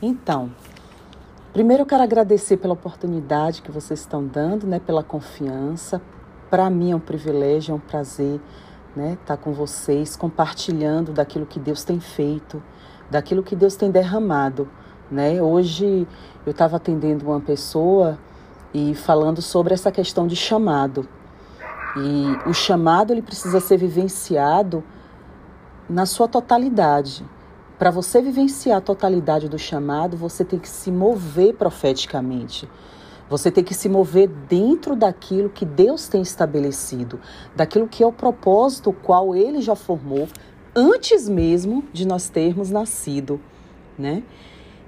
Então, primeiro eu quero agradecer pela oportunidade que vocês estão dando, né, pela confiança. Para mim é um privilégio, é um prazer, né, estar tá com vocês, compartilhando daquilo que Deus tem feito, daquilo que Deus tem derramado, né? Hoje eu estava atendendo uma pessoa e falando sobre essa questão de chamado. E o chamado ele precisa ser vivenciado na sua totalidade. Para você vivenciar a totalidade do chamado, você tem que se mover profeticamente. Você tem que se mover dentro daquilo que Deus tem estabelecido, daquilo que é o propósito qual ele já formou antes mesmo de nós termos nascido, né?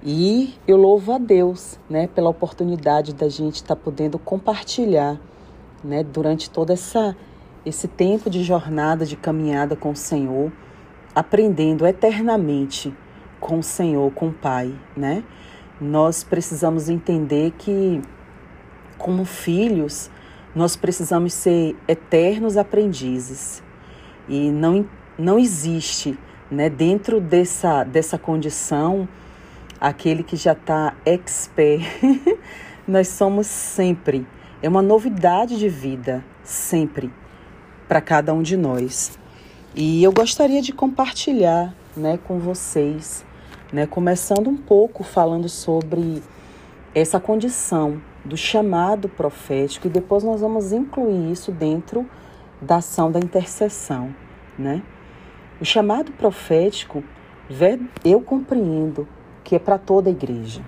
E eu louvo a Deus, né, pela oportunidade da gente estar tá podendo compartilhar, né, durante todo essa esse tempo de jornada, de caminhada com o Senhor, aprendendo eternamente com o Senhor, com o Pai, né? Nós precisamos entender que como filhos, nós precisamos ser eternos aprendizes. E não não existe, né, dentro dessa dessa condição aquele que já está expert. Nós somos sempre. É uma novidade de vida, sempre, para cada um de nós. E eu gostaria de compartilhar né, com vocês, né, começando um pouco falando sobre essa condição do chamado profético e depois nós vamos incluir isso dentro da ação da intercessão, né? O chamado profético, eu compreendo que é para toda a igreja.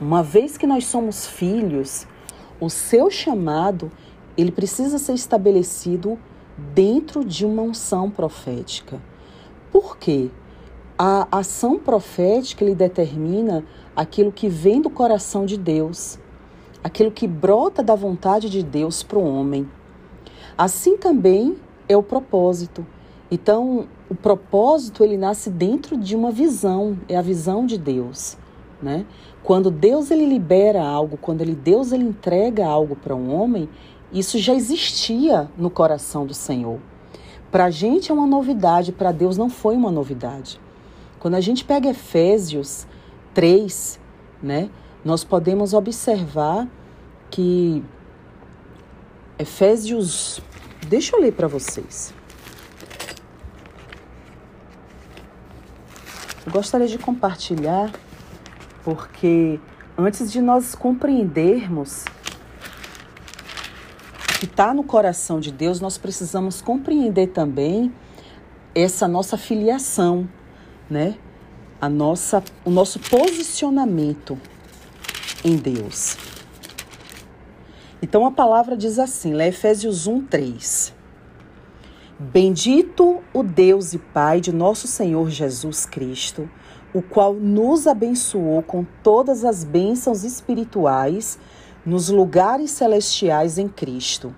Uma vez que nós somos filhos, o seu chamado, ele precisa ser estabelecido dentro de uma unção profética. Por quê? A ação profética ele determina aquilo que vem do coração de Deus, aquilo que brota da vontade de Deus para o homem. Assim também é o propósito. Então, o propósito ele nasce dentro de uma visão, é a visão de Deus, né? Quando Deus ele libera algo, quando ele Deus ele entrega algo para um homem, isso já existia no coração do Senhor. Para a gente é uma novidade, para Deus não foi uma novidade. Quando a gente pega Efésios 3, né, nós podemos observar que Efésios, deixa eu ler para vocês. Eu gostaria de compartilhar porque antes de nós compreendermos que está no coração de Deus, nós precisamos compreender também essa nossa filiação, né? A nossa, o nosso posicionamento em Deus. Então a palavra diz assim, lá Efésios 1, 3. Bendito o Deus e Pai de nosso Senhor Jesus Cristo, o qual nos abençoou com todas as bênçãos espirituais nos lugares celestiais em Cristo,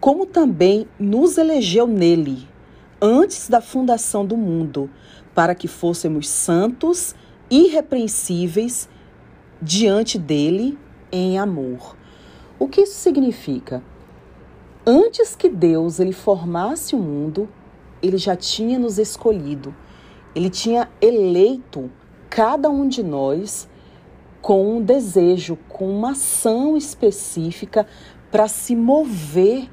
como também nos elegeu nele, antes da fundação do mundo, para que fôssemos santos, irrepreensíveis diante dele em amor. O que isso significa? Antes que Deus ele formasse o mundo, ele já tinha nos escolhido. Ele tinha eleito cada um de nós com um desejo, com uma ação específica para se mover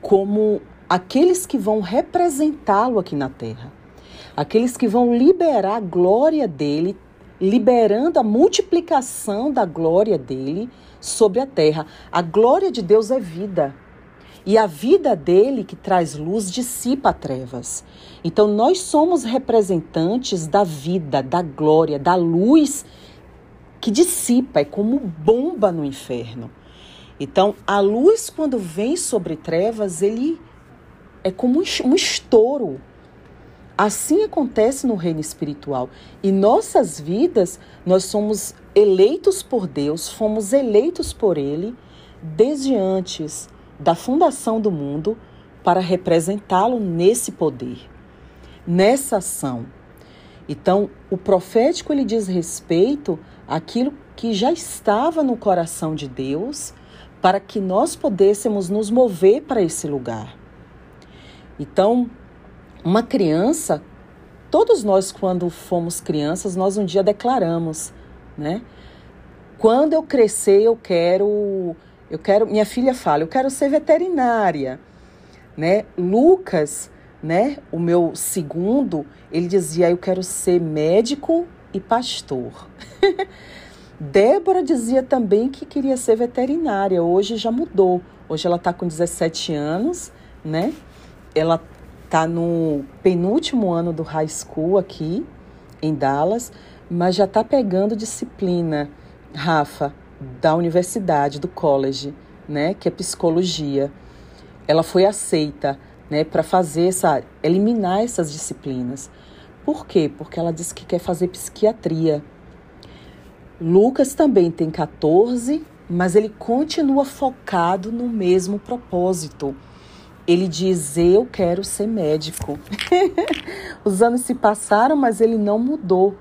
como aqueles que vão representá-lo aqui na terra. Aqueles que vão liberar a glória dele, liberando a multiplicação da glória dele sobre a terra. A glória de Deus é vida. E a vida dele que traz luz dissipa trevas. Então nós somos representantes da vida, da glória, da luz que dissipa, é como bomba no inferno. Então a luz quando vem sobre trevas, ele é como um estouro. Assim acontece no reino espiritual. E nossas vidas, nós somos eleitos por Deus, fomos eleitos por Ele desde antes da fundação do mundo para representá-lo nesse poder, nessa ação. Então, o profético ele diz respeito àquilo que já estava no coração de Deus para que nós pudéssemos nos mover para esse lugar. Então, uma criança, todos nós, quando fomos crianças, nós um dia declaramos, né? Quando eu crescer, eu quero, eu quero, minha filha fala, eu quero ser veterinária, né? Lucas, né, o meu segundo, ele dizia, eu quero ser médico e pastor. Débora dizia também que queria ser veterinária, hoje já mudou. Hoje ela está com 17 anos, né? Ela está no penúltimo ano do high school aqui em Dallas, mas já está pegando disciplina, Rafa, da universidade, do college, né, que é psicologia. Ela foi aceita, né, para fazer essa eliminar essas disciplinas. Por quê? Porque ela disse que quer fazer psiquiatria. Lucas também tem 14, mas ele continua focado no mesmo propósito ele diz: Eu quero ser médico. Os anos se passaram, mas ele não mudou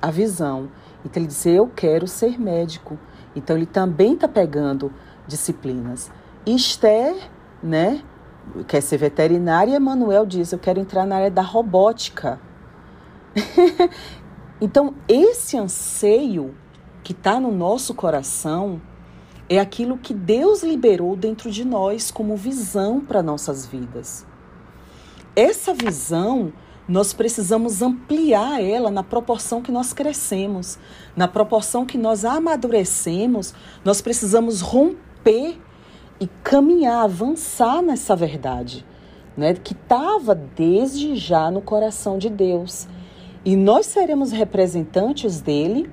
a visão. Então ele diz: Eu quero ser médico. Então ele também está pegando disciplinas. Esther, né, quer ser veterinária, e Emanuel diz: Eu quero entrar na área da robótica. então, esse anseio que está no nosso coração é aquilo que Deus liberou dentro de nós como visão para nossas vidas. Essa visão, nós precisamos ampliar ela na proporção que nós crescemos, na proporção que nós amadurecemos, nós precisamos romper e caminhar, avançar nessa verdade, né, que estava desde já no coração de Deus. E nós seremos representantes dele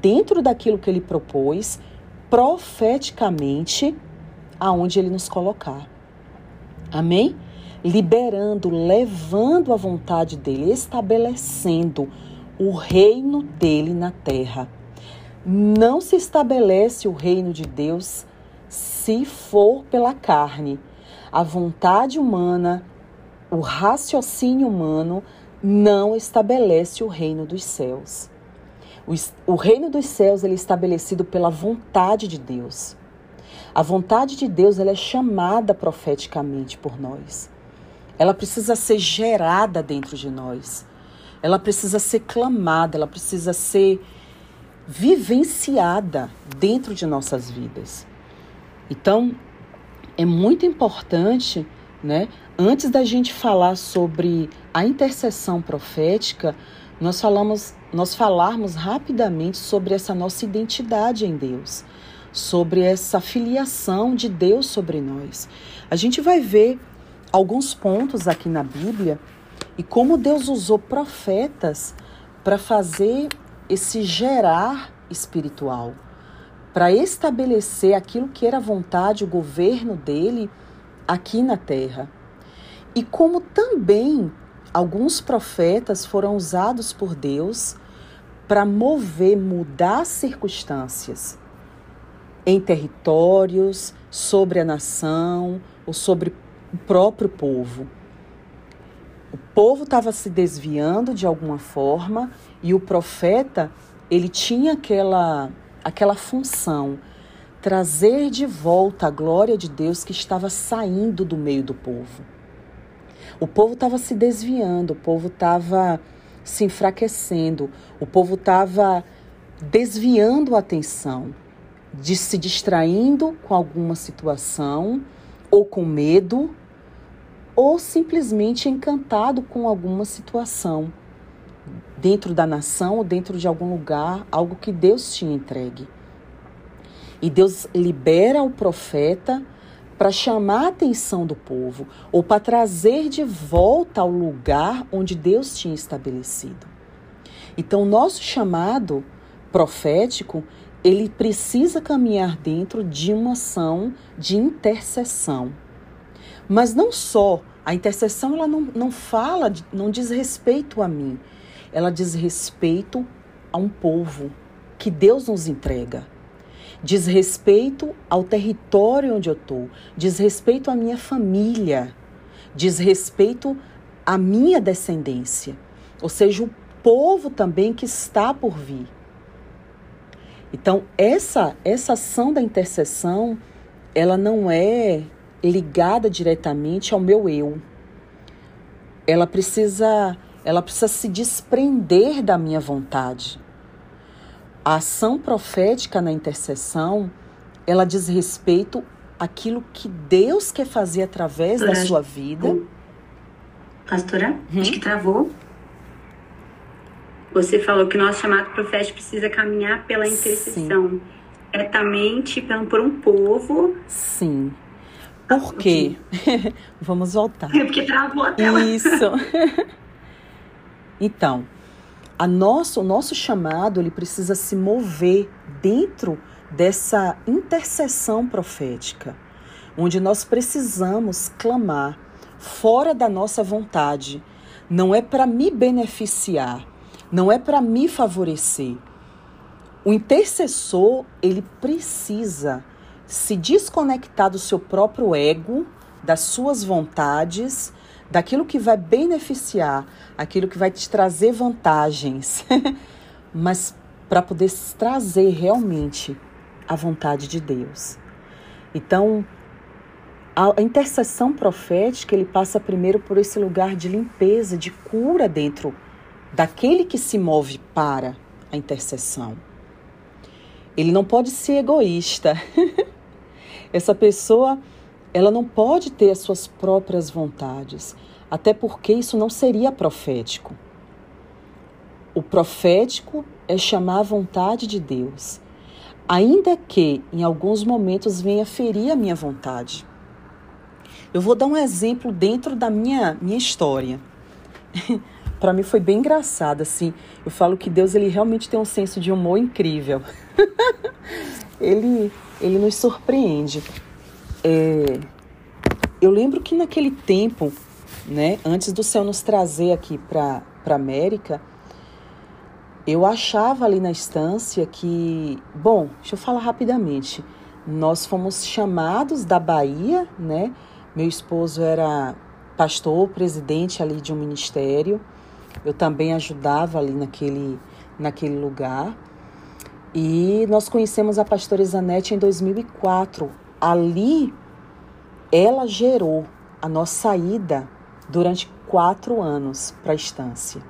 dentro daquilo que ele propôs profeticamente aonde ele nos colocar. Amém? Liberando, levando a vontade dele, estabelecendo o reino dele na terra. Não se estabelece o reino de Deus se for pela carne. A vontade humana, o raciocínio humano não estabelece o reino dos céus. O, o reino dos céus ele é estabelecido pela vontade de Deus. A vontade de Deus ela é chamada profeticamente por nós. Ela precisa ser gerada dentro de nós. Ela precisa ser clamada, ela precisa ser vivenciada dentro de nossas vidas. Então, é muito importante, né, antes da gente falar sobre a intercessão profética, nós falamos, nós falarmos rapidamente sobre essa nossa identidade em Deus, sobre essa filiação de Deus sobre nós. A gente vai ver alguns pontos aqui na Bíblia e como Deus usou profetas para fazer esse gerar espiritual, para estabelecer aquilo que era a vontade, o governo dele aqui na terra. E como também alguns profetas foram usados por Deus para mover, mudar circunstâncias em territórios, sobre a nação ou sobre o próprio povo. O povo estava se desviando de alguma forma e o profeta ele tinha aquela aquela função trazer de volta a glória de Deus que estava saindo do meio do povo. O povo estava se desviando, o povo estava se enfraquecendo, o povo estava desviando a atenção, de se distraindo com alguma situação, ou com medo, ou simplesmente encantado com alguma situação dentro da nação ou dentro de algum lugar, algo que Deus tinha entregue. E Deus libera o profeta para chamar a atenção do povo ou para trazer de volta ao lugar onde Deus tinha estabelecido. Então, nosso chamado profético, ele precisa caminhar dentro de uma ação de intercessão. Mas não só, a intercessão ela não, não fala, não diz respeito a mim, ela diz respeito a um povo que Deus nos entrega diz respeito ao território onde eu estou, diz respeito à minha família, diz respeito à minha descendência, ou seja, o povo também que está por vir. Então, essa, essa ação da intercessão, ela não é ligada diretamente ao meu eu. Ela precisa ela precisa se desprender da minha vontade. A ação profética na intercessão, ela diz respeito àquilo que Deus quer fazer através Pastora, da sua vida. Pastora, hum? acho que travou. Você falou que nosso chamado profético precisa caminhar pela intercessão. Sim. Diretamente por um povo. Sim. Por quê? Vamos voltar. Porque travou a tela. Isso. então, a nosso, o nosso chamado ele precisa se mover dentro dessa intercessão profética, onde nós precisamos clamar fora da nossa vontade. Não é para me beneficiar, não é para me favorecer. O intercessor, ele precisa se desconectar do seu próprio ego, das suas vontades, daquilo que vai beneficiar, aquilo que vai te trazer vantagens, mas para poder trazer realmente a vontade de Deus. Então, a intercessão profética, ele passa primeiro por esse lugar de limpeza, de cura dentro daquele que se move para a intercessão. Ele não pode ser egoísta. Essa pessoa, ela não pode ter as suas próprias vontades, até porque isso não seria profético. O profético é chamar a vontade de Deus, ainda que em alguns momentos venha ferir a minha vontade. Eu vou dar um exemplo dentro da minha, minha história. para mim foi bem engraçado, assim. Eu falo que Deus ele realmente tem um senso de humor incrível. ele, ele nos surpreende. É, eu lembro que naquele tempo, né, antes do céu nos trazer aqui para a América, eu achava ali na estância que, bom, deixa eu falar rapidamente. Nós fomos chamados da Bahia, né? Meu esposo era pastor, presidente ali de um ministério. Eu também ajudava ali naquele, naquele lugar. E nós conhecemos a pastora Isanete em 2004. Ali, ela gerou a nossa ida durante quatro anos para a estância.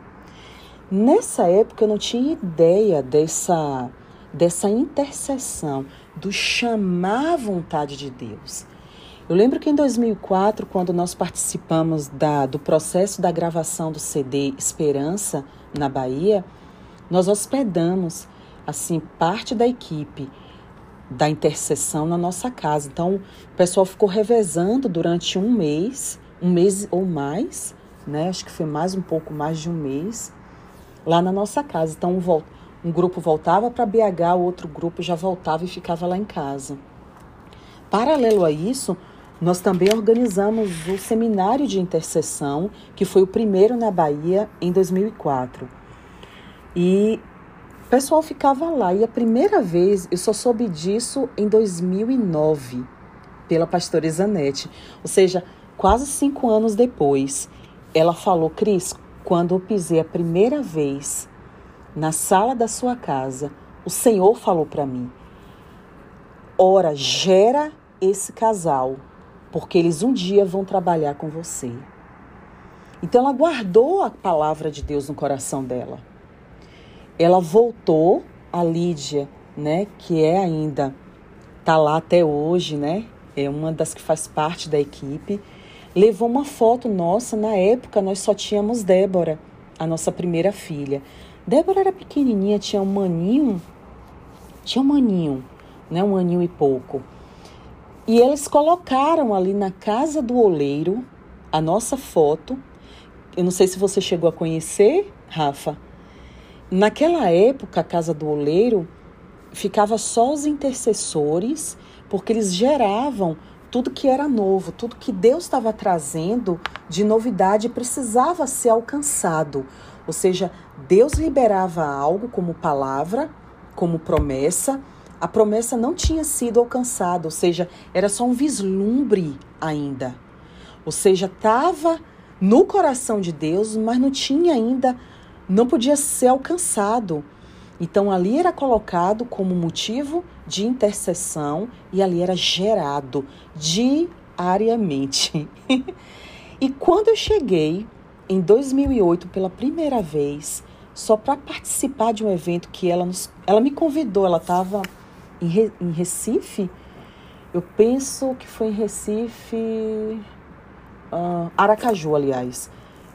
Nessa época, eu não tinha ideia dessa, dessa intercessão, do chamar a vontade de Deus. Eu lembro que em 2004, quando nós participamos da, do processo da gravação do CD Esperança na Bahia, nós hospedamos assim parte da equipe da intercessão na nossa casa. Então, o pessoal ficou revezando durante um mês, um mês ou mais, né? Acho que foi mais um pouco mais de um mês lá na nossa casa. Então, um, um grupo voltava para BH, o outro grupo já voltava e ficava lá em casa. Paralelo a isso, nós também organizamos o seminário de intercessão, que foi o primeiro na Bahia em 2004. E o pessoal ficava lá. E a primeira vez eu só soube disso em 2009, pela pastora Isanete. Ou seja, quase cinco anos depois, ela falou: Cris, quando eu pisei a primeira vez na sala da sua casa, o Senhor falou para mim: Ora, gera esse casal porque eles um dia vão trabalhar com você. Então ela guardou a palavra de Deus no coração dela. Ela voltou a Lídia, né, que é ainda tá lá até hoje, né? É uma das que faz parte da equipe. Levou uma foto nossa, na época nós só tínhamos Débora, a nossa primeira filha. Débora era pequenininha, tinha um maninho, tinha um maninho, né, um aninho e pouco. E eles colocaram ali na casa do oleiro a nossa foto. Eu não sei se você chegou a conhecer, Rafa. Naquela época, a casa do oleiro ficava só os intercessores, porque eles geravam tudo que era novo, tudo que Deus estava trazendo de novidade precisava ser alcançado. Ou seja, Deus liberava algo como palavra, como promessa, a promessa não tinha sido alcançada, ou seja, era só um vislumbre ainda. Ou seja, estava no coração de Deus, mas não tinha ainda, não podia ser alcançado. Então ali era colocado como motivo de intercessão e ali era gerado diariamente. e quando eu cheguei em 2008, pela primeira vez, só para participar de um evento que ela, nos, ela me convidou, ela estava em, Re, em Recife, eu penso que foi em Recife, uh, Aracaju, aliás.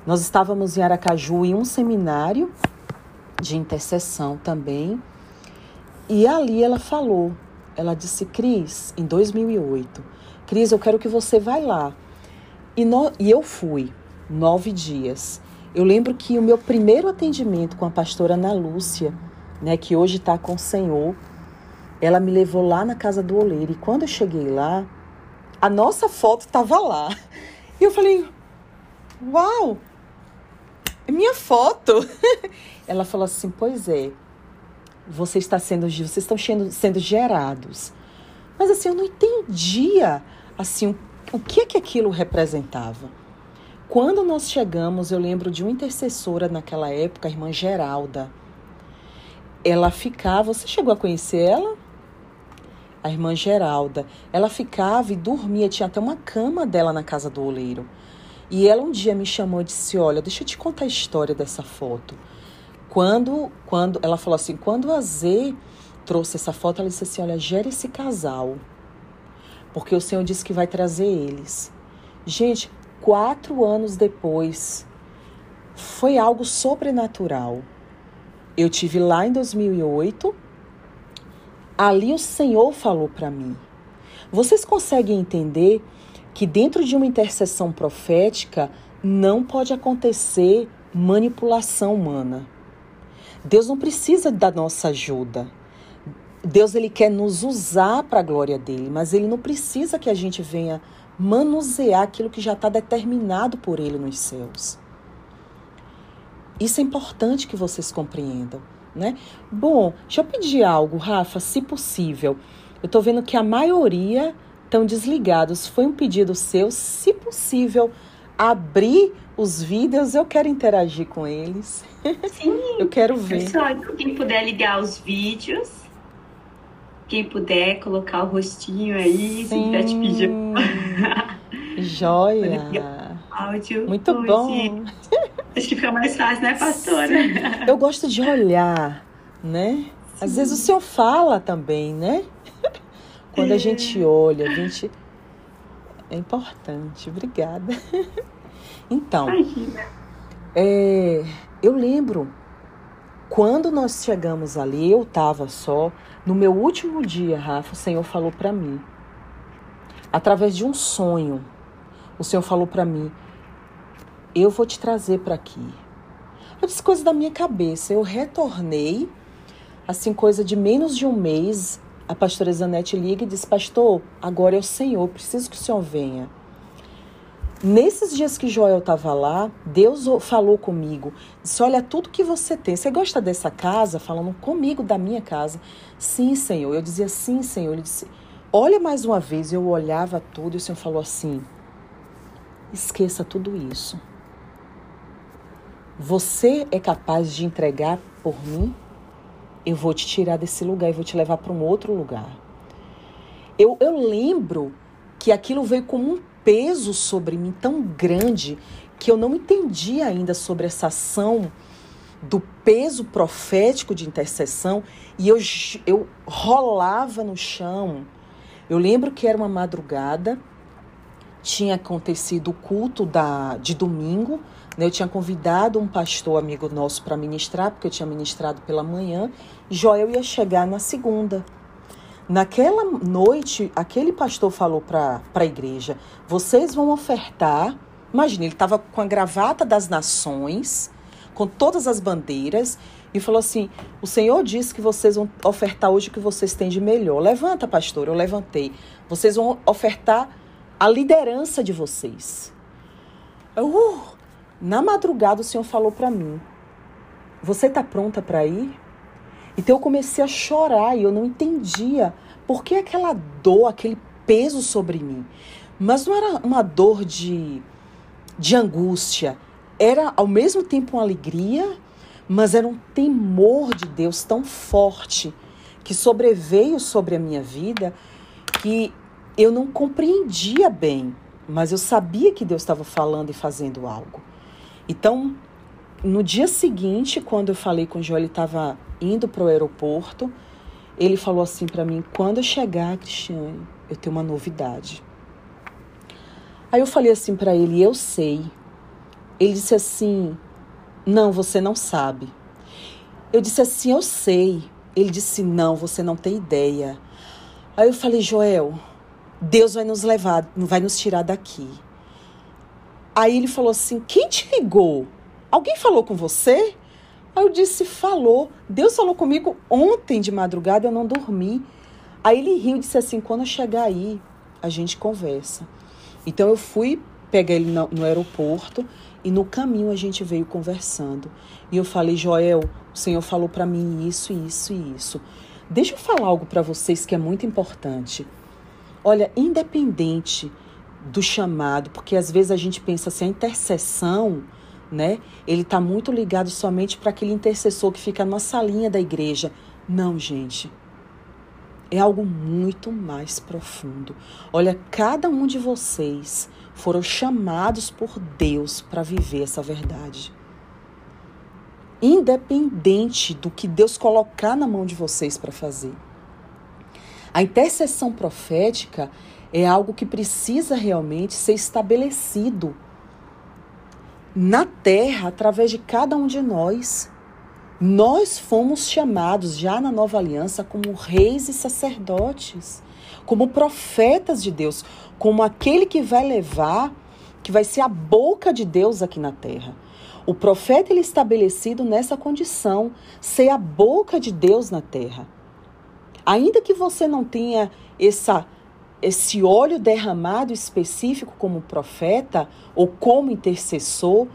Nós estávamos em Aracaju em um seminário de intercessão também. E ali ela falou, ela disse, Cris, em 2008, Cris, eu quero que você vá lá. E, no, e eu fui, nove dias. Eu lembro que o meu primeiro atendimento com a pastora Ana Lúcia, né, que hoje está com o Senhor, ela me levou lá na casa do oleiro. E quando eu cheguei lá, a nossa foto estava lá. E eu falei, uau, minha foto. Ela falou assim, pois é, você está sendo, vocês estão sendo, sendo gerados. Mas assim, eu não entendia assim o que é que aquilo representava. Quando nós chegamos, eu lembro de uma intercessora naquela época, a irmã Geralda. Ela ficava, você chegou a conhecer ela? A irmã Geralda. Ela ficava e dormia, tinha até uma cama dela na casa do oleiro. E ela um dia me chamou e disse: Olha, deixa eu te contar a história dessa foto. Quando, quando ela falou assim, quando a Z trouxe essa foto, ela disse assim: Olha, gera esse casal, porque o Senhor disse que vai trazer eles. Gente, quatro anos depois, foi algo sobrenatural. Eu tive lá em 2008. Ali o Senhor falou para mim. Vocês conseguem entender que dentro de uma intercessão profética não pode acontecer manipulação humana. Deus não precisa da nossa ajuda. Deus ele quer nos usar para a glória dele, mas ele não precisa que a gente venha manusear aquilo que já está determinado por ele nos céus. Isso é importante que vocês compreendam, né? Bom, deixa eu pedir algo, Rafa, se possível. Eu estou vendo que a maioria estão desligados. Foi um pedido seu, se possível, abrir os vídeos, eu quero interagir com eles. Sim. eu quero ver. Pessoal, quem puder ligar os vídeos, quem puder colocar o rostinho aí, Sim. se te pedir. Joia. Áudio. Muito hoje. bom. Acho que fica mais fácil, né, pastora? Sim. Eu gosto de olhar, né? Às vezes o senhor fala também, né? Quando a gente olha, a gente. É importante. Obrigada. Então, é, eu lembro quando nós chegamos ali, eu estava só. No meu último dia, Rafa, o Senhor falou para mim, através de um sonho, o Senhor falou para mim: Eu vou te trazer para aqui. Eu disse coisa da minha cabeça. Eu retornei, assim, coisa de menos de um mês a pastora Zanete liga e diz: Pastor, agora é o Senhor, preciso que o Senhor venha. Nesses dias que Joel estava lá, Deus falou comigo, disse: Olha, tudo que você tem, você gosta dessa casa? Falando comigo da minha casa. Sim, Senhor. Eu dizia: Sim, Senhor. Ele disse: Olha mais uma vez. Eu olhava tudo e o Senhor falou assim: Esqueça tudo isso. Você é capaz de entregar por mim? Eu vou te tirar desse lugar e vou te levar para um outro lugar. Eu, eu lembro que aquilo veio como um peso sobre mim tão grande que eu não entendi ainda sobre essa ação do peso profético de intercessão e eu, eu rolava no chão. Eu lembro que era uma madrugada, tinha acontecido o culto da, de domingo? Eu tinha convidado um pastor amigo nosso para ministrar, porque eu tinha ministrado pela manhã, Joel ia chegar na segunda. Naquela noite, aquele pastor falou para a igreja: vocês vão ofertar. Imagina, ele estava com a gravata das nações, com todas as bandeiras, e falou assim: O Senhor disse que vocês vão ofertar hoje o que vocês têm de melhor. Levanta, pastor. Eu levantei. Vocês vão ofertar a liderança de vocês. Eu, uh, na madrugada o Senhor falou para mim: Você está pronta para ir? Então eu comecei a chorar e eu não entendia por que aquela dor, aquele peso sobre mim. Mas não era uma dor de, de angústia, era ao mesmo tempo uma alegria, mas era um temor de Deus tão forte que sobreveio sobre a minha vida que eu não compreendia bem, mas eu sabia que Deus estava falando e fazendo algo. Então, no dia seguinte, quando eu falei com o João, ele estava indo para o aeroporto, ele falou assim para mim: quando eu chegar, Cristiane, eu tenho uma novidade. Aí eu falei assim para ele: eu sei. Ele disse assim: não, você não sabe. Eu disse assim: eu sei. Ele disse: não, você não tem ideia. Aí eu falei: Joel, Deus vai nos levar, vai nos tirar daqui. Aí ele falou assim: quem te ligou? Alguém falou com você? Aí eu disse: Falou. Deus falou comigo ontem de madrugada, eu não dormi. Aí ele riu e disse assim: Quando eu chegar aí, a gente conversa. Então eu fui pegar ele no, no aeroporto e no caminho a gente veio conversando. E eu falei: Joel, o Senhor falou para mim isso, isso e isso. Deixa eu falar algo para vocês que é muito importante. Olha, independente do chamado, porque às vezes a gente pensa assim, a intercessão né? Ele está muito ligado somente para aquele intercessor que fica numa salinha da igreja. Não, gente. É algo muito mais profundo. Olha, cada um de vocês foram chamados por Deus para viver essa verdade. Independente do que Deus colocar na mão de vocês para fazer. A intercessão profética é algo que precisa realmente ser estabelecido na terra através de cada um de nós. Nós fomos chamados já na nova aliança como reis e sacerdotes, como profetas de Deus, como aquele que vai levar, que vai ser a boca de Deus aqui na terra. O profeta ele é estabelecido nessa condição, ser a boca de Deus na terra. Ainda que você não tenha essa esse óleo derramado específico como profeta ou como intercessor,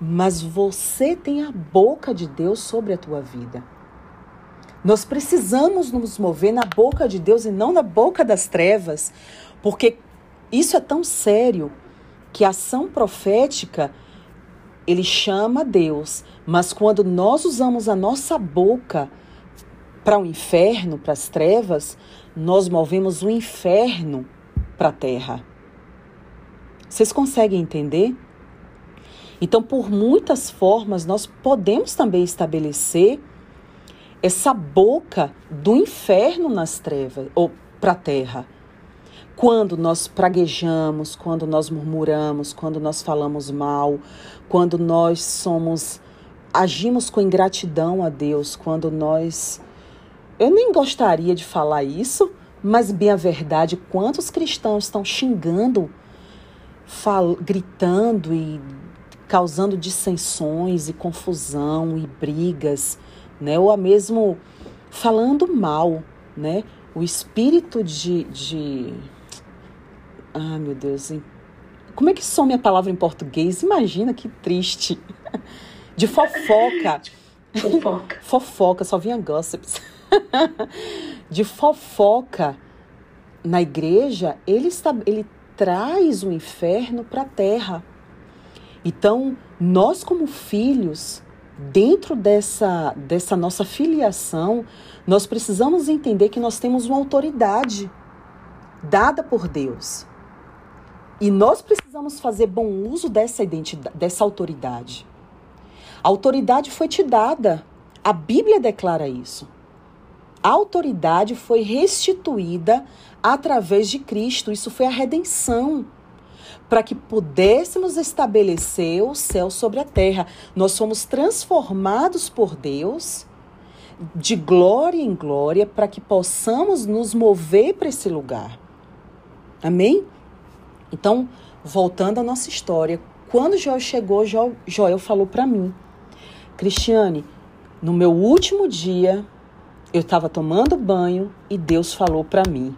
mas você tem a boca de Deus sobre a tua vida. Nós precisamos nos mover na boca de Deus e não na boca das trevas, porque isso é tão sério que a ação profética ele chama Deus, mas quando nós usamos a nossa boca para o inferno, para as trevas, nós movemos o inferno para a terra. Vocês conseguem entender? Então, por muitas formas, nós podemos também estabelecer essa boca do inferno nas trevas ou para a terra. Quando nós praguejamos, quando nós murmuramos, quando nós falamos mal, quando nós somos agimos com ingratidão a Deus, quando nós eu nem gostaria de falar isso, mas bem a verdade, quantos cristãos estão xingando, fal, gritando e causando dissensões e confusão e brigas, né? Ou mesmo falando mal, né? O espírito de, de... Ah, meu Deus, como é que some a palavra em português? Imagina que triste. De fofoca. Fofoca. fofoca, só vinha gossips. de fofoca na igreja, ele, está, ele traz o inferno para a terra. Então, nós, como filhos, dentro dessa, dessa nossa filiação, nós precisamos entender que nós temos uma autoridade dada por Deus. E nós precisamos fazer bom uso dessa identidade, dessa autoridade. A autoridade foi te dada. A Bíblia declara isso. A autoridade foi restituída através de Cristo. Isso foi a redenção. Para que pudéssemos estabelecer o céu sobre a terra. Nós fomos transformados por Deus de glória em glória para que possamos nos mover para esse lugar. Amém? Então, voltando à nossa história, quando Joel chegou, Joel falou para mim: Cristiane, no meu último dia, eu estava tomando banho e Deus falou para mim: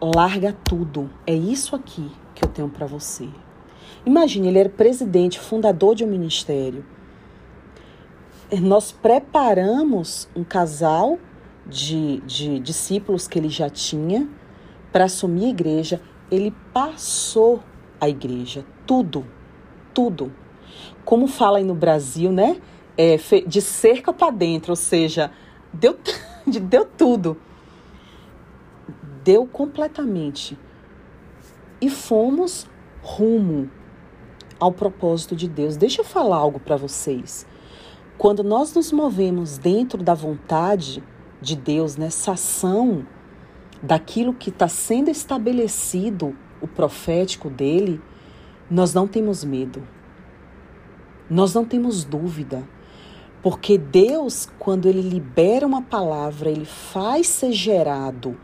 larga tudo. É isso aqui que eu tenho para você. Imagine, ele era presidente, fundador de um ministério. Nós preparamos um casal de, de discípulos que ele já tinha para assumir a igreja. Ele passou a igreja, tudo, tudo. Como fala aí no Brasil, né? É, de cerca para dentro, ou seja, deu, deu tudo. Deu completamente. E fomos rumo ao propósito de Deus. Deixa eu falar algo para vocês. Quando nós nos movemos dentro da vontade de Deus, nessa ação daquilo que está sendo estabelecido, o profético dele, nós não temos medo. Nós não temos dúvida. Porque Deus, quando Ele libera uma palavra, Ele faz ser gerado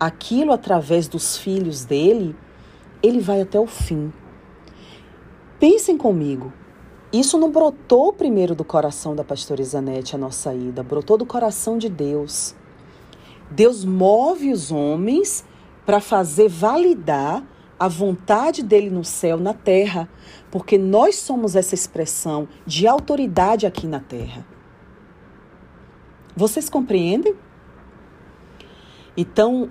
aquilo através dos filhos dele, Ele vai até o fim. Pensem comigo. Isso não brotou primeiro do coração da pastora Isanete, a nossa ida, brotou do coração de Deus. Deus move os homens para fazer validar a vontade dele no céu, na terra, porque nós somos essa expressão de autoridade aqui na terra. Vocês compreendem? Então,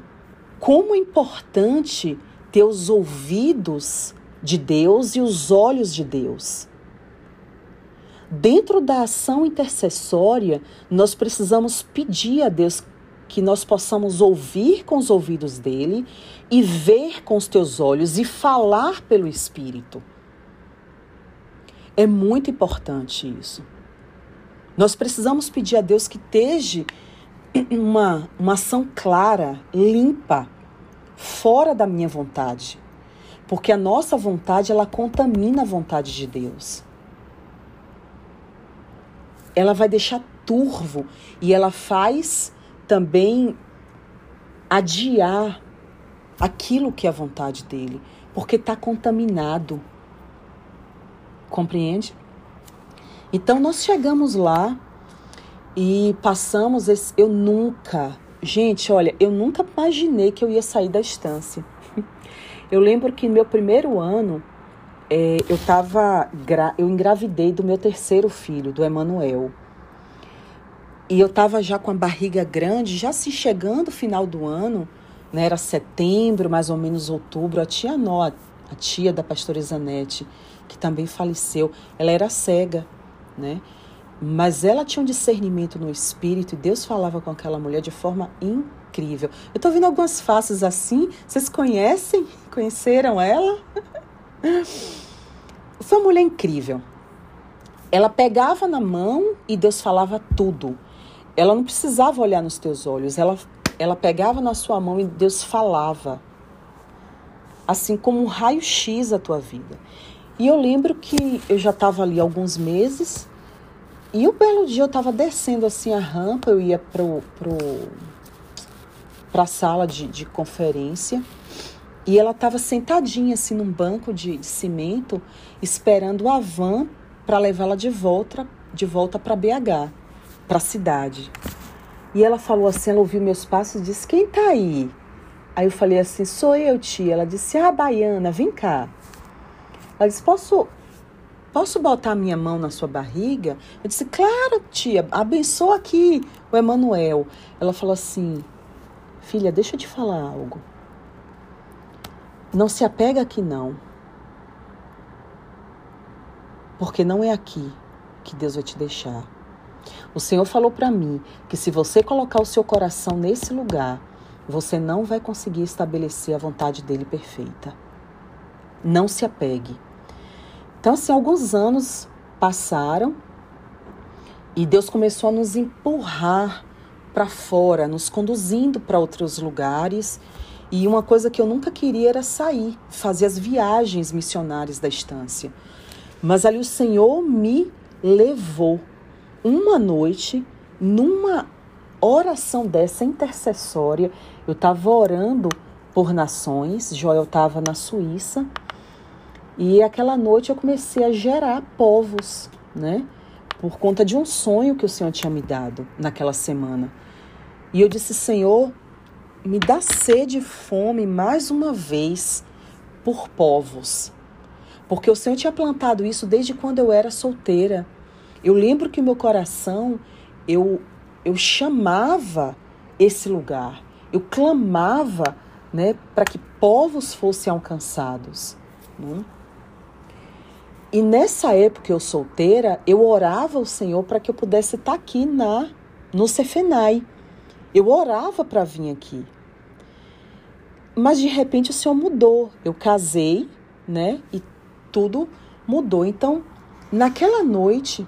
como é importante ter os ouvidos de Deus e os olhos de Deus. Dentro da ação intercessória, nós precisamos pedir a Deus que nós possamos ouvir com os ouvidos dele e ver com os teus olhos e falar pelo Espírito. É muito importante isso. Nós precisamos pedir a Deus que esteja uma, uma ação clara, limpa, fora da minha vontade. Porque a nossa vontade, ela contamina a vontade de Deus. Ela vai deixar turvo e ela faz também adiar aquilo que é a vontade dele, porque está contaminado. Compreende? Então nós chegamos lá e passamos esse. Eu nunca, gente, olha, eu nunca imaginei que eu ia sair da estância. Eu lembro que no meu primeiro ano é, eu tava, eu engravidei do meu terceiro filho, do Emanuel. E eu estava já com a barriga grande, já se chegando o final do ano, né? Era setembro, mais ou menos outubro. A tia Nó, a tia da pastora Zanete, que também faleceu, ela era cega, né? Mas ela tinha um discernimento no espírito e Deus falava com aquela mulher de forma incrível. Eu estou vendo algumas faces assim. Vocês conhecem? Conheceram ela? Foi uma mulher incrível. Ela pegava na mão e Deus falava tudo. Ela não precisava olhar nos teus olhos, ela, ela pegava na sua mão e Deus falava. Assim como um raio-x a tua vida. E eu lembro que eu já estava ali alguns meses. E um belo dia eu estava descendo assim a rampa, eu ia pro, pro, a sala de, de conferência. E ela estava sentadinha assim num banco de, de cimento, esperando a van para levá-la de volta, de volta para BH para a cidade. E ela falou assim, ela ouviu meus passos e disse: "Quem tá aí?" Aí eu falei assim: "Sou eu, tia". Ela disse: "Ah, baiana, vem cá". Ela disse: "Posso Posso botar a minha mão na sua barriga?" Eu disse: "Claro, tia. Abençoa aqui o Emanuel". Ela falou assim: "Filha, deixa eu te falar algo. Não se apega aqui não. Porque não é aqui que Deus vai te deixar. O Senhor falou para mim que se você colocar o seu coração nesse lugar, você não vai conseguir estabelecer a vontade dele perfeita. Não se apegue. Então, assim, alguns anos passaram e Deus começou a nos empurrar para fora, nos conduzindo para outros lugares. E uma coisa que eu nunca queria era sair, fazer as viagens missionárias da estância. Mas ali o Senhor me levou uma noite, numa oração dessa intercessória, eu estava orando por nações, Joel estava na Suíça, e aquela noite eu comecei a gerar povos, né? Por conta de um sonho que o Senhor tinha me dado naquela semana. E eu disse, Senhor, me dá sede e fome mais uma vez por povos. Porque o Senhor tinha plantado isso desde quando eu era solteira. Eu lembro que o meu coração, eu, eu chamava esse lugar, eu clamava né, para que povos fossem alcançados. Né? E nessa época eu solteira, eu orava ao Senhor para que eu pudesse estar tá aqui na no Cefenai. Eu orava para vir aqui. Mas de repente o Senhor mudou. Eu casei, né? E tudo mudou. Então, naquela noite,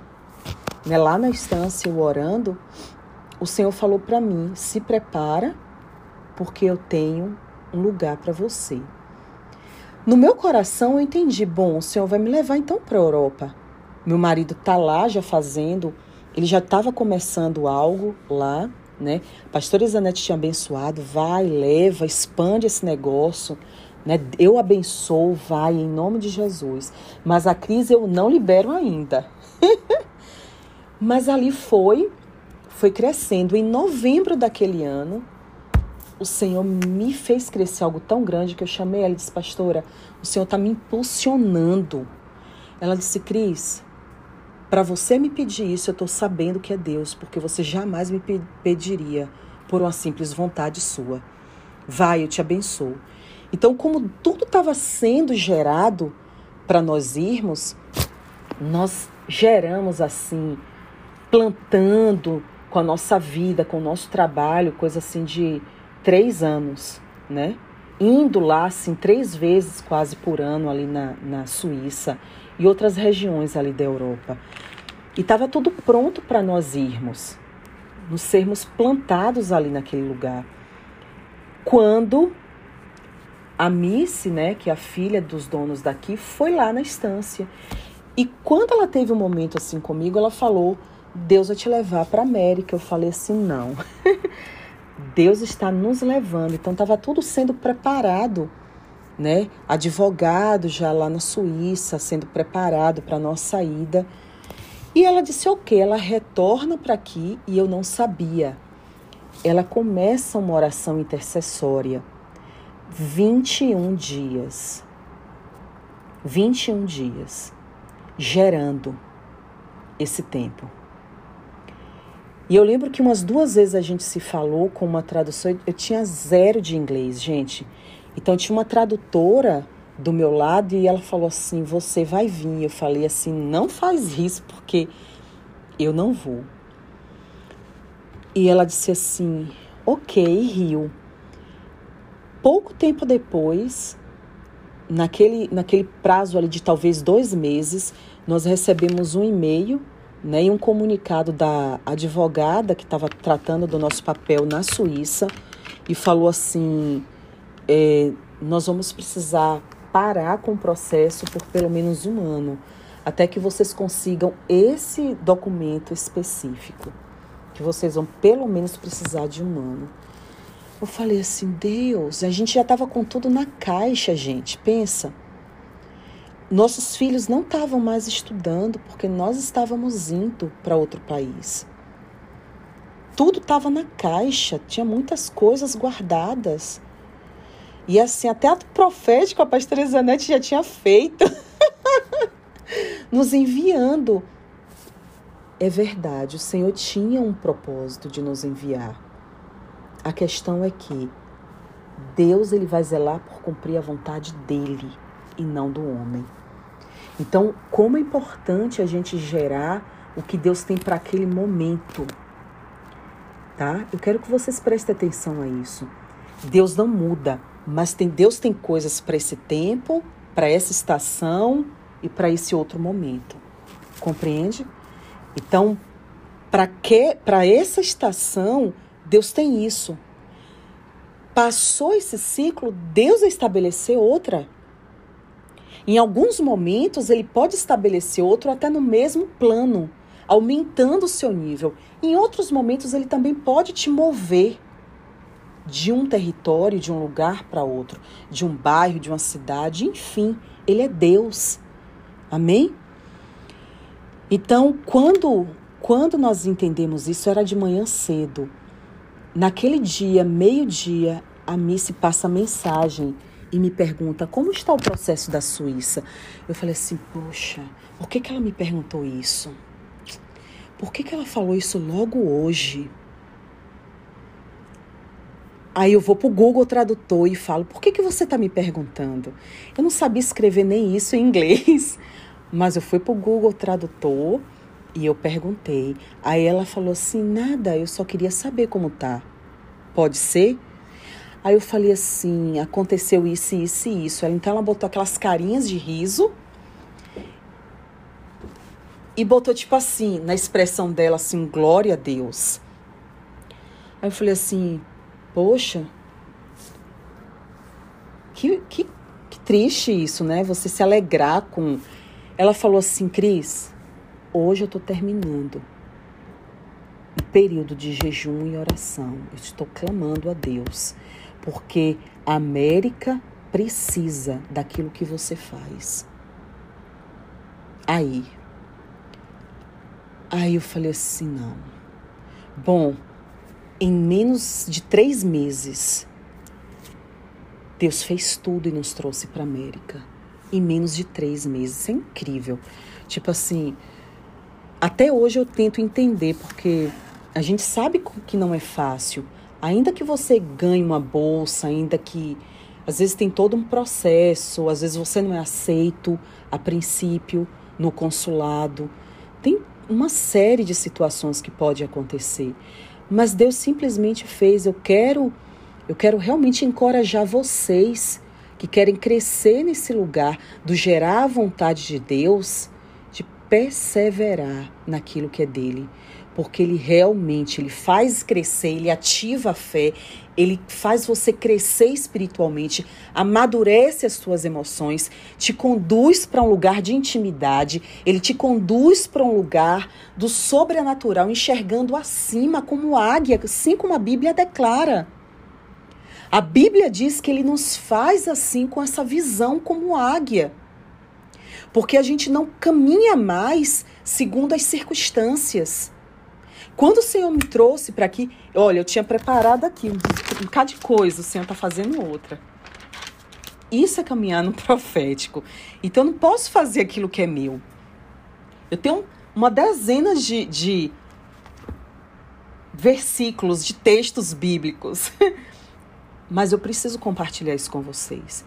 né, lá na estância, eu orando, o Senhor falou para mim: se prepara, porque eu tenho um lugar para você. No meu coração eu entendi, bom, o Senhor vai me levar então para a Europa. Meu marido tá lá já fazendo, ele já estava começando algo lá, né? A pastora Zanete tinha abençoado, vai, leva, expande esse negócio, né? Eu abençoo, vai, em nome de Jesus. Mas a crise eu não libero ainda. Mas ali foi, foi crescendo. Em novembro daquele ano, o Senhor me fez crescer algo tão grande que eu chamei ela e disse, pastora, o Senhor está me impulsionando. Ela disse, Cris, para você me pedir isso, eu estou sabendo que é Deus, porque você jamais me pediria por uma simples vontade sua. Vai, eu te abençoo. Então, como tudo estava sendo gerado para nós irmos, nós geramos assim, plantando com a nossa vida, com o nosso trabalho, coisa assim de três anos, né? Indo lá, assim, três vezes quase por ano ali na, na Suíça e outras regiões ali da Europa. E estava tudo pronto para nós irmos, nos sermos plantados ali naquele lugar. Quando a Missy, né, que é a filha dos donos daqui, foi lá na estância. E quando ela teve um momento assim comigo, ela falou: Deus vai te levar para América. Eu falei assim: não. Deus está nos levando. Então estava tudo sendo preparado, né? Advogado já lá na Suíça, sendo preparado para nossa saída. E ela disse: "OK, ela retorna para aqui e eu não sabia. Ela começa uma oração intercessória. 21 dias. 21 dias gerando esse tempo. E eu lembro que umas duas vezes a gente se falou com uma tradução, eu tinha zero de inglês, gente. Então tinha uma tradutora do meu lado e ela falou assim: Você vai vir. Eu falei assim: Não faz isso, porque eu não vou. E ela disse assim: Ok, riu. Pouco tempo depois, naquele, naquele prazo ali de talvez dois meses, nós recebemos um e-mail né, e um comunicado da advogada que estava tratando do nosso papel na Suíça e falou assim: é, nós vamos precisar parar com o processo por pelo menos um ano, até que vocês consigam esse documento específico, que vocês vão pelo menos precisar de um ano. Eu falei assim, Deus, a gente já estava com tudo na caixa, gente, pensa. Nossos filhos não estavam mais estudando porque nós estávamos indo para outro país. Tudo estava na caixa, tinha muitas coisas guardadas. E assim, até ato profético a pastora Zanete já tinha feito, nos enviando. É verdade, o Senhor tinha um propósito de nos enviar. A questão é que Deus ele vai zelar por cumprir a vontade dele e não do homem. Então, como é importante a gente gerar o que Deus tem para aquele momento, tá? Eu quero que vocês prestem atenção a isso. Deus não muda, mas tem Deus tem coisas para esse tempo, para essa estação e para esse outro momento. Compreende? Então, para que para essa estação, Deus tem isso. Passou esse ciclo, Deus estabeleceu outra. Em alguns momentos, ele pode estabelecer outro até no mesmo plano, aumentando o seu nível. Em outros momentos, ele também pode te mover de um território, de um lugar para outro, de um bairro, de uma cidade, enfim, ele é Deus. Amém? Então, quando quando nós entendemos isso, era de manhã cedo. Naquele dia, meio-dia, a Missy passa a mensagem e me pergunta como está o processo da Suíça. Eu falei assim, poxa, por que, que ela me perguntou isso? Por que, que ela falou isso logo hoje? Aí eu vou para o Google Tradutor e falo, por que, que você está me perguntando? Eu não sabia escrever nem isso em inglês, mas eu fui para o Google Tradutor e eu perguntei. Aí ela falou assim, nada, eu só queria saber como tá. Pode ser? Aí eu falei assim, aconteceu isso, isso e isso. Então ela botou aquelas carinhas de riso e botou tipo assim, na expressão dela assim, glória a Deus. Aí eu falei assim, poxa, que, que, que triste isso, né? Você se alegrar com. Ela falou assim, Cris, hoje eu tô terminando período de jejum e oração. Eu estou clamando a Deus, porque a América precisa daquilo que você faz. Aí, aí eu falei assim, não. Bom, em menos de três meses, Deus fez tudo e nos trouxe para América. Em menos de três meses. Isso é incrível. Tipo assim, até hoje eu tento entender, porque a gente sabe que não é fácil. Ainda que você ganhe uma bolsa, ainda que às vezes tem todo um processo, às vezes você não é aceito a princípio no consulado. Tem uma série de situações que pode acontecer. Mas Deus simplesmente fez, eu quero, eu quero realmente encorajar vocês que querem crescer nesse lugar do gerar a vontade de Deus, de perseverar naquilo que é dele, porque ele realmente ele faz crescer, ele ativa a fé, ele faz você crescer espiritualmente, amadurece as suas emoções, te conduz para um lugar de intimidade, ele te conduz para um lugar do sobrenatural, enxergando acima como águia, assim como a Bíblia declara. A Bíblia diz que ele nos faz assim com essa visão como águia. Porque a gente não caminha mais segundo as circunstâncias. Quando o Senhor me trouxe para aqui, olha, eu tinha preparado aqui um, bocado de coisa, o Senhor está fazendo outra. Isso é caminhar no profético. Então eu não posso fazer aquilo que é meu. Eu tenho uma dezena de, de versículos, de textos bíblicos. Mas eu preciso compartilhar isso com vocês.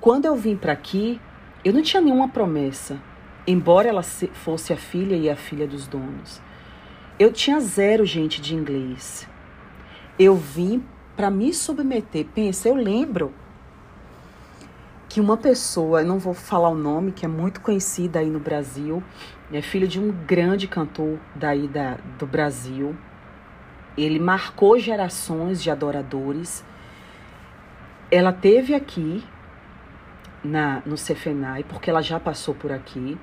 Quando eu vim para aqui, eu não tinha nenhuma promessa, embora ela fosse a filha e a filha dos donos. Eu tinha zero, gente, de inglês. Eu vim para me submeter. Pensa, eu lembro que uma pessoa, eu não vou falar o nome, que é muito conhecida aí no Brasil, é filho de um grande cantor daí da, do Brasil. Ele marcou gerações de adoradores. Ela teve aqui na no Cefenai, porque ela já passou por aqui.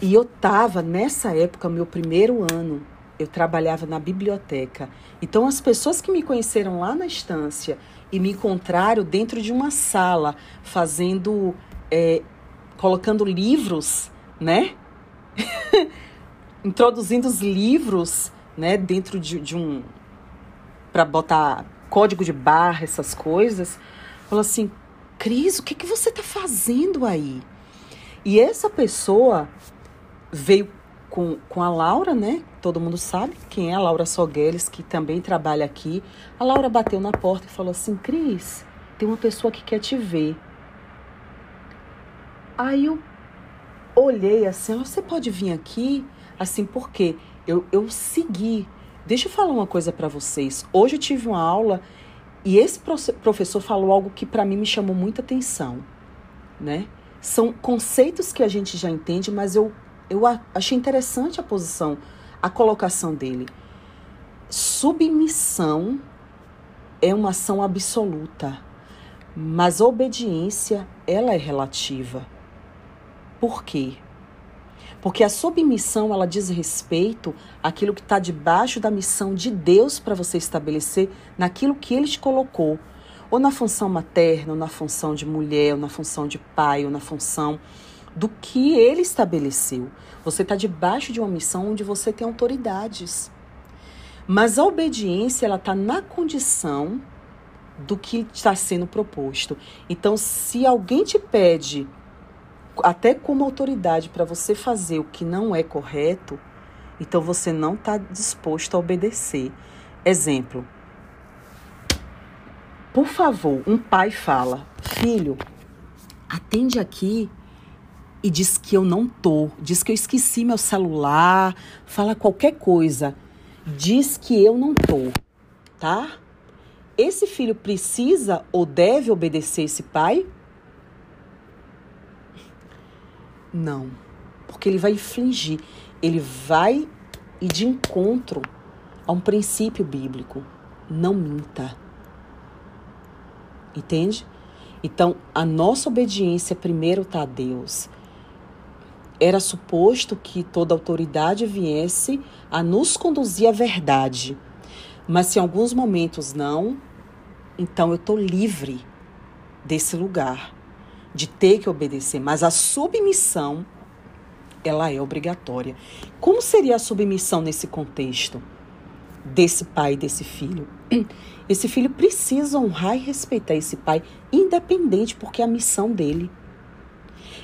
E eu estava, nessa época, meu primeiro ano, eu trabalhava na biblioteca. Então, as pessoas que me conheceram lá na estância e me encontraram dentro de uma sala, fazendo, é, colocando livros, né? Introduzindo os livros, né, dentro de, de um. para botar código de barra, essas coisas. Falou assim: Cris, o que, que você está fazendo aí? E essa pessoa veio com, com a Laura, né? Todo mundo sabe quem é a Laura Sogueles, que também trabalha aqui. A Laura bateu na porta e falou assim: Cris, tem uma pessoa que quer te ver. Aí eu olhei assim: você pode vir aqui? Assim, por quê? Eu, eu segui. Deixa eu falar uma coisa para vocês. Hoje eu tive uma aula e esse professor falou algo que para mim me chamou muita atenção, né? São conceitos que a gente já entende, mas eu eu achei interessante a posição, a colocação dele. Submissão é uma ação absoluta, mas obediência ela é relativa. Por quê? Porque a submissão ela diz respeito àquilo que está debaixo da missão de Deus para você estabelecer naquilo que Ele te colocou, ou na função materna, ou na função de mulher, ou na função de pai, ou na função do que ele estabeleceu. Você está debaixo de uma missão onde você tem autoridades. Mas a obediência ela está na condição do que está sendo proposto. Então, se alguém te pede, até como autoridade, para você fazer o que não é correto, então você não está disposto a obedecer. Exemplo. Por favor, um pai fala: Filho, atende aqui e diz que eu não tô, diz que eu esqueci meu celular, fala qualquer coisa, diz que eu não tô, tá? Esse filho precisa ou deve obedecer esse pai? Não. porque ele vai infligir, ele vai ir de encontro a um princípio bíblico. Não minta. Entende? Então, a nossa obediência primeiro está a Deus. Era suposto que toda autoridade viesse a nos conduzir à verdade. Mas se em alguns momentos não, então eu estou livre desse lugar, de ter que obedecer. Mas a submissão, ela é obrigatória. Como seria a submissão nesse contexto? Desse pai e desse filho? Esse filho precisa honrar e respeitar esse pai, independente, porque é a missão dele.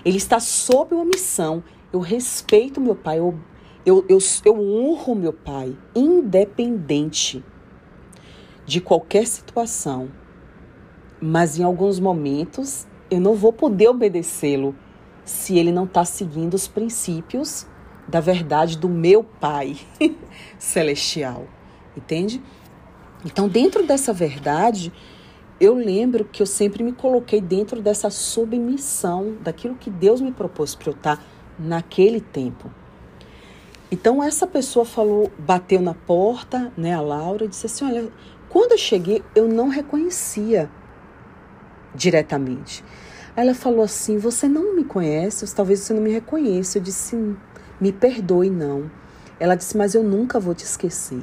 Ele está sob uma missão. Eu respeito meu pai, eu, eu, eu, eu honro meu pai, independente de qualquer situação. Mas em alguns momentos eu não vou poder obedecê-lo se ele não está seguindo os princípios da verdade do meu Pai celestial. Entende? Então, dentro dessa verdade, eu lembro que eu sempre me coloquei dentro dessa submissão daquilo que Deus me propôs para eu estar naquele tempo. Então essa pessoa falou, bateu na porta, né, a Laura, e disse assim: "Olha, quando eu cheguei, eu não reconhecia diretamente. Ela falou assim: "Você não me conhece, talvez você não me reconheça". Eu disse: "Me perdoe, não". Ela disse: "Mas eu nunca vou te esquecer".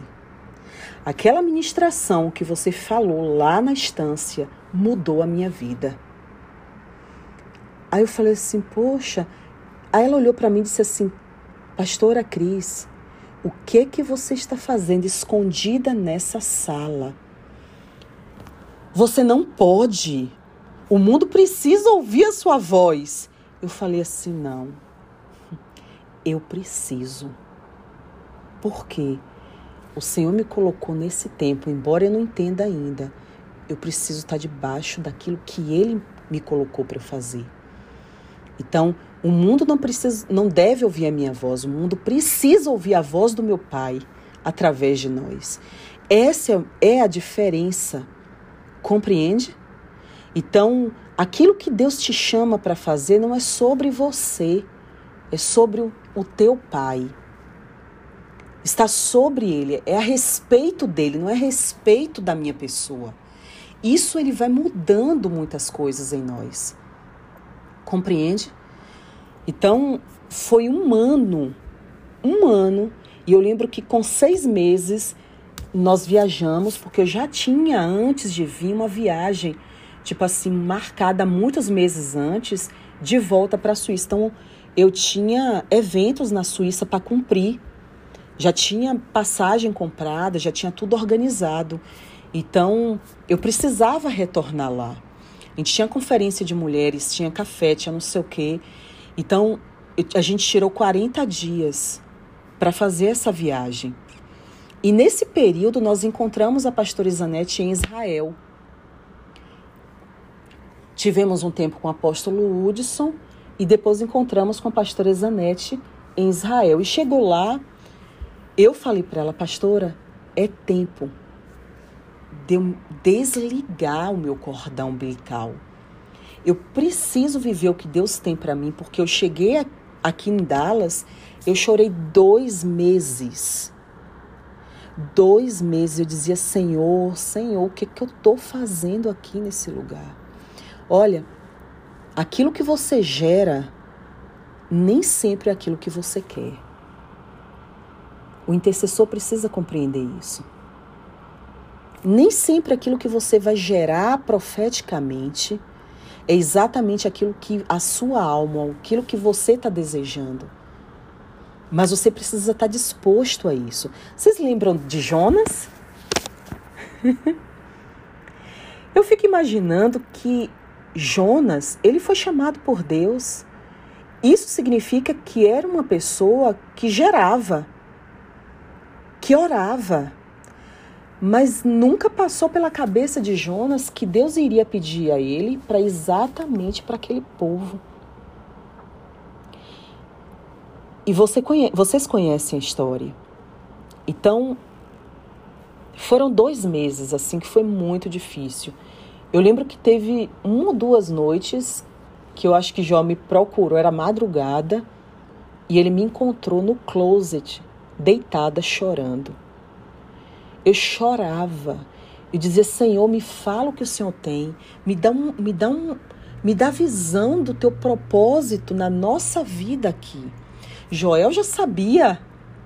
Aquela ministração que você falou lá na estância mudou a minha vida. Aí eu falei assim, poxa. Aí ela olhou para mim e disse assim, Pastora Cris, o que que você está fazendo escondida nessa sala? Você não pode. O mundo precisa ouvir a sua voz. Eu falei assim, não. Eu preciso. Por quê? O Senhor me colocou nesse tempo, embora eu não entenda ainda, eu preciso estar debaixo daquilo que Ele me colocou para fazer. Então, o mundo não precisa, não deve ouvir a minha voz. O mundo precisa ouvir a voz do meu Pai através de nós. Essa é a diferença. Compreende? Então, aquilo que Deus te chama para fazer não é sobre você, é sobre o, o teu Pai está sobre ele, é a respeito dele, não é a respeito da minha pessoa. Isso ele vai mudando muitas coisas em nós. Compreende? Então, foi um ano, um ano, e eu lembro que com seis meses nós viajamos, porque eu já tinha antes de vir uma viagem, tipo assim, marcada muitos meses antes, de volta para a Suíça. Então, eu tinha eventos na Suíça para cumprir já tinha passagem comprada, já tinha tudo organizado. Então, eu precisava retornar lá. A gente tinha conferência de mulheres, tinha café, tinha não sei o quê. Então, a gente tirou 40 dias para fazer essa viagem. E nesse período, nós encontramos a pastora Isanete em Israel. Tivemos um tempo com o apóstolo Hudson e depois encontramos com a pastora Isanete em Israel. E chegou lá, eu falei para ela, pastora, é tempo de eu desligar o meu cordão umbilical. Eu preciso viver o que Deus tem para mim, porque eu cheguei aqui em Dallas, eu chorei dois meses. Dois meses eu dizia, Senhor, Senhor, o que, que eu estou fazendo aqui nesse lugar? Olha, aquilo que você gera nem sempre é aquilo que você quer. O intercessor precisa compreender isso. Nem sempre aquilo que você vai gerar profeticamente é exatamente aquilo que a sua alma, aquilo que você está desejando. Mas você precisa estar tá disposto a isso. Vocês lembram de Jonas? Eu fico imaginando que Jonas, ele foi chamado por Deus. Isso significa que era uma pessoa que gerava que orava, mas nunca passou pela cabeça de Jonas que Deus iria pedir a ele para exatamente para aquele povo. E você conhe vocês conhecem a história. Então, foram dois meses assim que foi muito difícil. Eu lembro que teve uma ou duas noites que eu acho que Jó me procurou, era madrugada, e ele me encontrou no closet, deitada chorando. Eu chorava. Eu dizia: Senhor, me fala o que o Senhor tem, me dá um, me dá um, me dá visão do teu propósito na nossa vida aqui. Joel já sabia,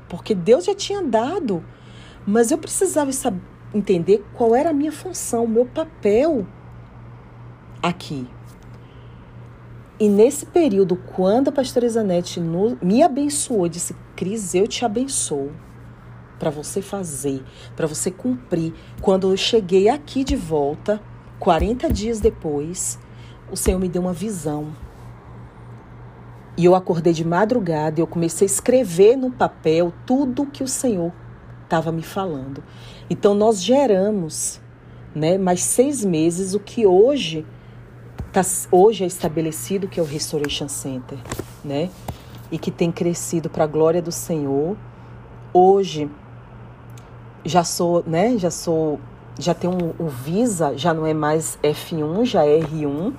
porque Deus já tinha dado, mas eu precisava saber, entender qual era a minha função, o meu papel aqui. E nesse período, quando a pastora Isanete me abençoou, disse: Cris, eu te abençoo para você fazer, para você cumprir. Quando eu cheguei aqui de volta, 40 dias depois, o Senhor me deu uma visão. E eu acordei de madrugada e eu comecei a escrever no papel tudo que o Senhor estava me falando. Então nós geramos, né, mais seis meses o que hoje tá, hoje é estabelecido que é o Restoration Center, né? E que tem crescido para a glória do Senhor. Hoje já sou, né? Já sou, já tenho um, o Visa, já não é mais F1, já é R1,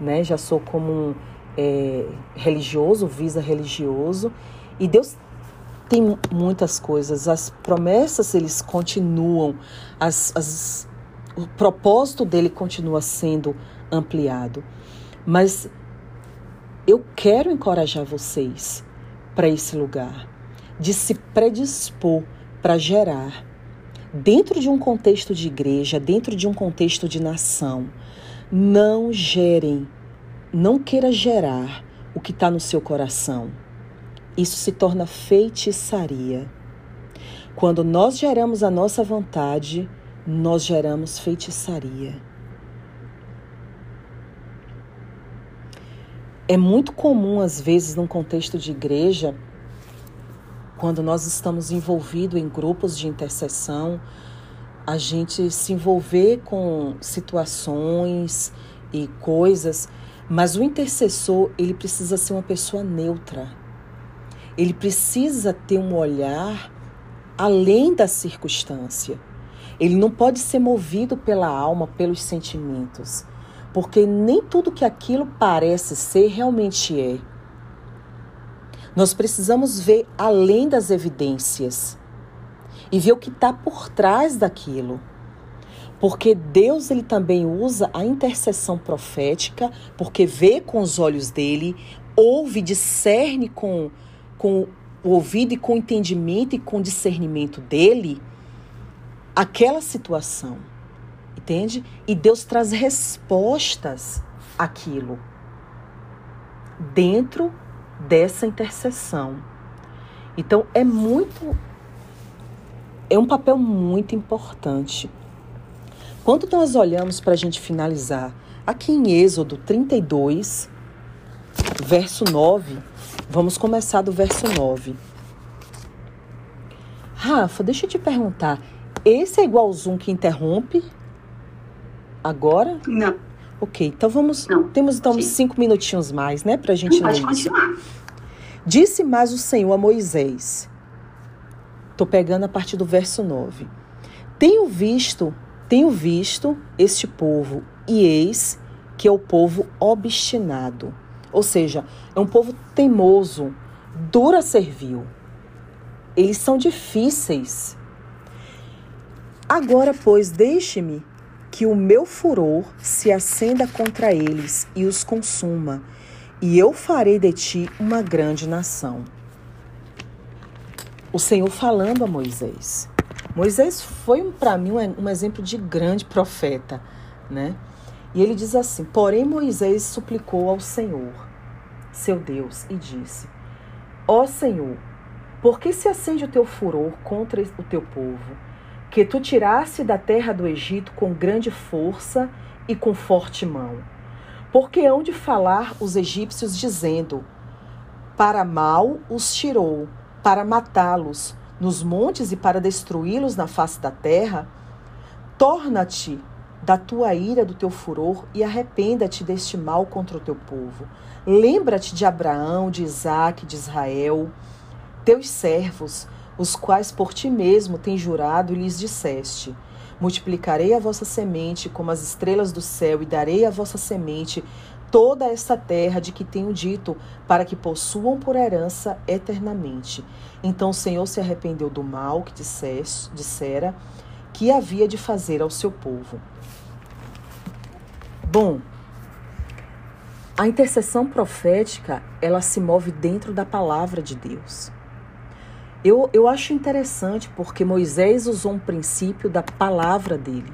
né? Já sou como um é, religioso, Visa religioso. E Deus tem muitas coisas. As promessas eles continuam, as, as, o propósito dele continua sendo ampliado. Mas eu quero encorajar vocês para esse lugar, de se predispor para gerar, dentro de um contexto de igreja, dentro de um contexto de nação. Não gerem, não queira gerar o que está no seu coração. Isso se torna feitiçaria. Quando nós geramos a nossa vontade, nós geramos feitiçaria. É muito comum, às vezes, num contexto de igreja, quando nós estamos envolvidos em grupos de intercessão, a gente se envolver com situações e coisas, mas o intercessor, ele precisa ser uma pessoa neutra. Ele precisa ter um olhar além da circunstância. Ele não pode ser movido pela alma, pelos sentimentos porque nem tudo que aquilo parece ser realmente é. Nós precisamos ver além das evidências e ver o que está por trás daquilo. Porque Deus ele também usa a intercessão profética, porque vê com os olhos dele, ouve, discerne com, com o ouvido e com o entendimento e com o discernimento dele aquela situação entende? E Deus traz respostas àquilo dentro dessa intercessão. Então é muito é um papel muito importante. Quando nós olhamos para a gente finalizar, aqui em Êxodo 32, verso 9, vamos começar do verso 9. Rafa, deixa eu te perguntar, esse é igual ao Zoom que interrompe agora? Não. Ok, então vamos. Não. Temos então uns cinco minutinhos mais, né, para a gente Pode continuar. Disse mais o Senhor a Moisés. Estou pegando a partir do verso 9. Tenho visto, tenho visto este povo, e eis que é o povo obstinado. Ou seja, é um povo teimoso, dura servil. Eles são difíceis. Agora, pois, deixe-me que o meu furor se acenda contra eles e os consuma, e eu farei de ti uma grande nação. O Senhor falando a Moisés. Moisés foi para mim um, exemplo de grande profeta, né? E ele diz assim: Porém, Moisés suplicou ao Senhor, seu Deus, e disse: Ó Senhor, por que se acende o teu furor contra o teu povo? Que tu tirasse da terra do Egito com grande força e com forte mão. Porque hão de falar os egípcios, dizendo: Para mal os tirou, para matá-los nos montes e para destruí-los na face da terra? Torna-te da tua ira, do teu furor, e arrependa-te deste mal contra o teu povo. Lembra-te de Abraão, de Isaque, de Israel, teus servos, os quais por ti mesmo tem jurado e lhes disseste: Multiplicarei a vossa semente como as estrelas do céu, e darei a vossa semente toda essa terra de que tenho dito, para que possuam por herança eternamente. Então o Senhor se arrependeu do mal que dissera que havia de fazer ao seu povo. Bom, a intercessão profética, ela se move dentro da palavra de Deus. Eu, eu acho interessante porque Moisés usou um princípio da palavra dele.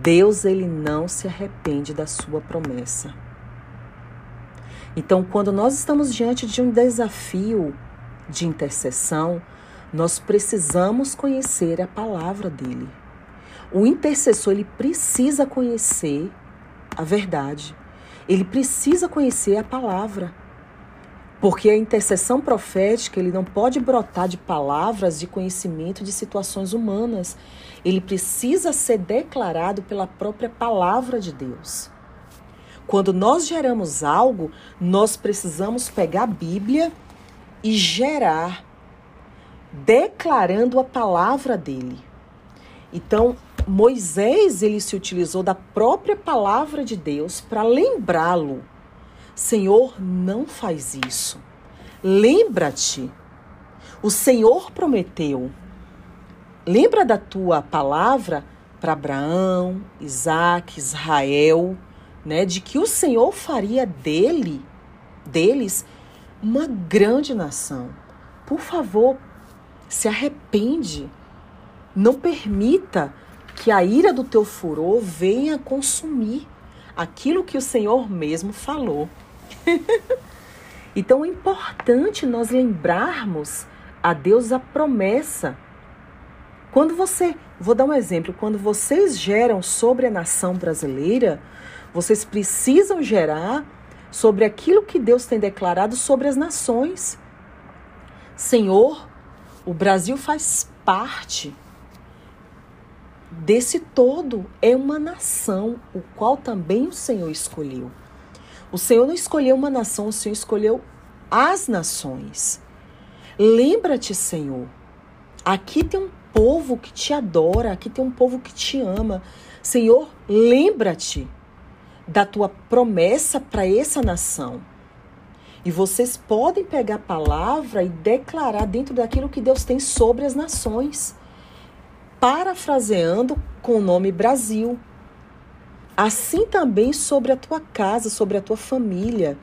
Deus, ele não se arrepende da sua promessa. Então, quando nós estamos diante de um desafio de intercessão, nós precisamos conhecer a palavra dele. O intercessor, ele precisa conhecer a verdade. Ele precisa conhecer a palavra. Porque a intercessão profética, ele não pode brotar de palavras de conhecimento de situações humanas. Ele precisa ser declarado pela própria palavra de Deus. Quando nós geramos algo, nós precisamos pegar a Bíblia e gerar, declarando a palavra dele. Então, Moisés ele se utilizou da própria palavra de Deus para lembrá-lo. Senhor, não faz isso. Lembra-te. O Senhor prometeu. Lembra da tua palavra para Abraão, Isaac, Israel, né, de que o Senhor faria dele, deles, uma grande nação. Por favor, se arrepende. Não permita que a ira do teu furor venha consumir aquilo que o Senhor mesmo falou. então é importante nós lembrarmos a Deus a promessa. Quando você, vou dar um exemplo, quando vocês geram sobre a nação brasileira, vocês precisam gerar sobre aquilo que Deus tem declarado sobre as nações. Senhor, o Brasil faz parte desse todo é uma nação, o qual também o Senhor escolheu. O Senhor não escolheu uma nação, o Senhor escolheu as nações. Lembra-te, Senhor, aqui tem um povo que te adora, aqui tem um povo que te ama. Senhor, lembra-te da tua promessa para essa nação. E vocês podem pegar a palavra e declarar dentro daquilo que Deus tem sobre as nações parafraseando com o nome Brasil. Assim também sobre a tua casa, sobre a tua família,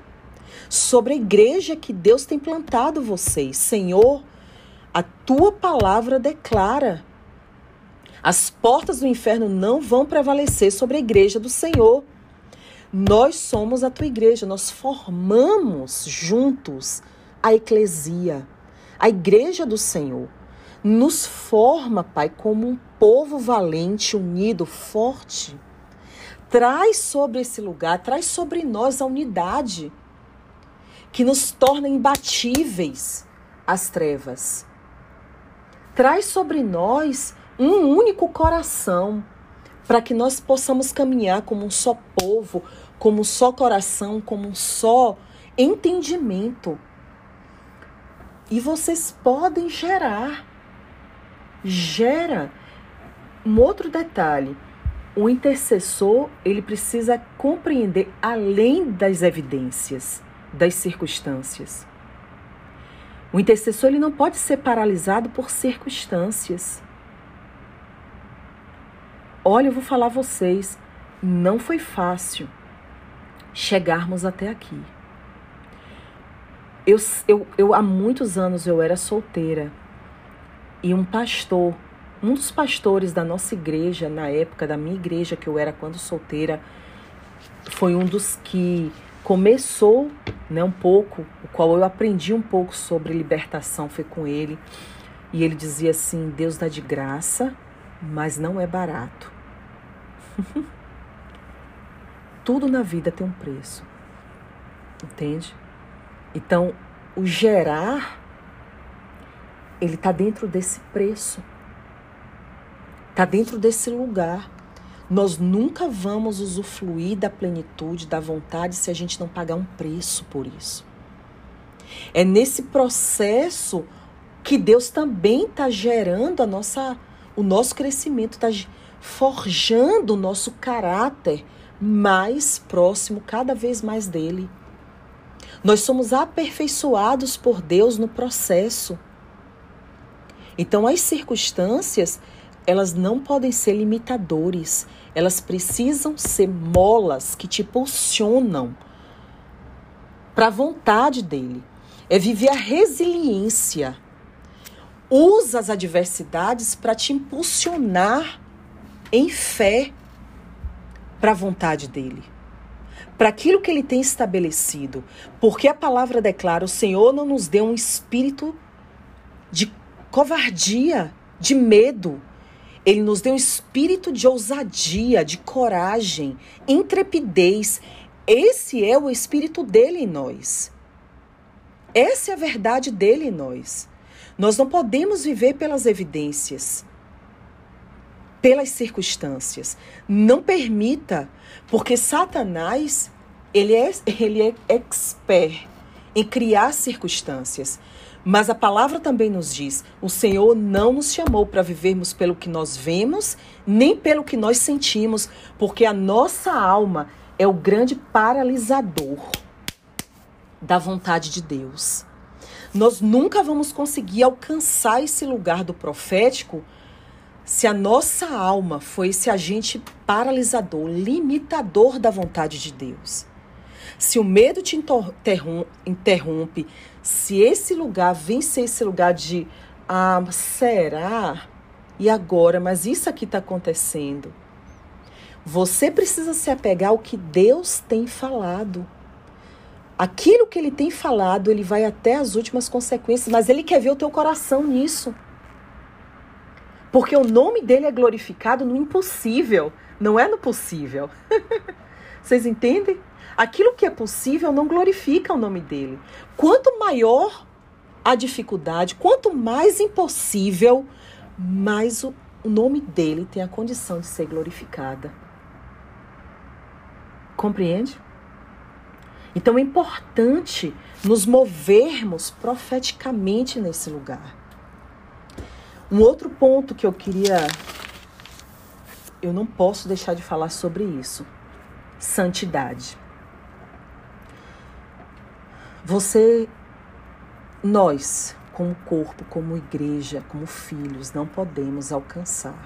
sobre a igreja que Deus tem plantado vocês. Senhor, a tua palavra declara: as portas do inferno não vão prevalecer sobre a igreja do Senhor. Nós somos a tua igreja, nós formamos juntos a eclesia, a igreja do Senhor. Nos forma, Pai, como um povo valente, unido, forte. Traz sobre esse lugar, traz sobre nós a unidade que nos torna imbatíveis as trevas. Traz sobre nós um único coração para que nós possamos caminhar como um só povo, como um só coração, como um só entendimento. E vocês podem gerar gera um outro detalhe. O intercessor, ele precisa compreender além das evidências, das circunstâncias. O intercessor ele não pode ser paralisado por circunstâncias. Olha, eu vou falar a vocês, não foi fácil chegarmos até aqui. Eu, eu, eu há muitos anos eu era solteira e um pastor, um dos pastores da nossa igreja, na época da minha igreja, que eu era quando solteira, foi um dos que começou né, um pouco, o qual eu aprendi um pouco sobre libertação, foi com ele. E ele dizia assim: Deus dá de graça, mas não é barato. Tudo na vida tem um preço. Entende? Então, o gerar ele está dentro desse preço, está dentro desse lugar. Nós nunca vamos usufruir da plenitude, da vontade, se a gente não pagar um preço por isso. É nesse processo que Deus também está gerando a nossa, o nosso crescimento, está forjando o nosso caráter mais próximo cada vez mais dele. Nós somos aperfeiçoados por Deus no processo. Então, as circunstâncias, elas não podem ser limitadores, elas precisam ser molas que te impulsionam para a vontade dele. É viver a resiliência. Usa as adversidades para te impulsionar em fé para a vontade dele, para aquilo que ele tem estabelecido. Porque a palavra declara: o Senhor não nos deu um espírito de covardia, de medo. Ele nos deu um espírito de ousadia, de coragem, intrepidez. Esse é o espírito dele em nós. Essa é a verdade dele em nós. Nós não podemos viver pelas evidências pelas circunstâncias. Não permita, porque Satanás, ele é, ele é expert em criar circunstâncias. Mas a palavra também nos diz: o Senhor não nos chamou para vivermos pelo que nós vemos, nem pelo que nós sentimos, porque a nossa alma é o grande paralisador da vontade de Deus. Nós nunca vamos conseguir alcançar esse lugar do profético se a nossa alma foi esse agente paralisador, limitador da vontade de Deus, se o medo te interrompe, se esse lugar vem ser esse lugar de ah, será? E agora? Mas isso aqui está acontecendo. Você precisa se apegar ao que Deus tem falado. Aquilo que ele tem falado, ele vai até as últimas consequências, mas ele quer ver o teu coração nisso. Porque o nome dele é glorificado no impossível, não é no possível. Vocês entendem? Aquilo que é possível não glorifica o nome dele. Quanto maior a dificuldade, quanto mais impossível, mais o, nome dele tem a condição de ser glorificada. Compreende? Então é importante nos movermos profeticamente nesse lugar. Um outro ponto que eu queria. Eu não posso deixar de falar sobre isso. Santidade. Você, nós, como corpo, como igreja, como filhos, não podemos alcançar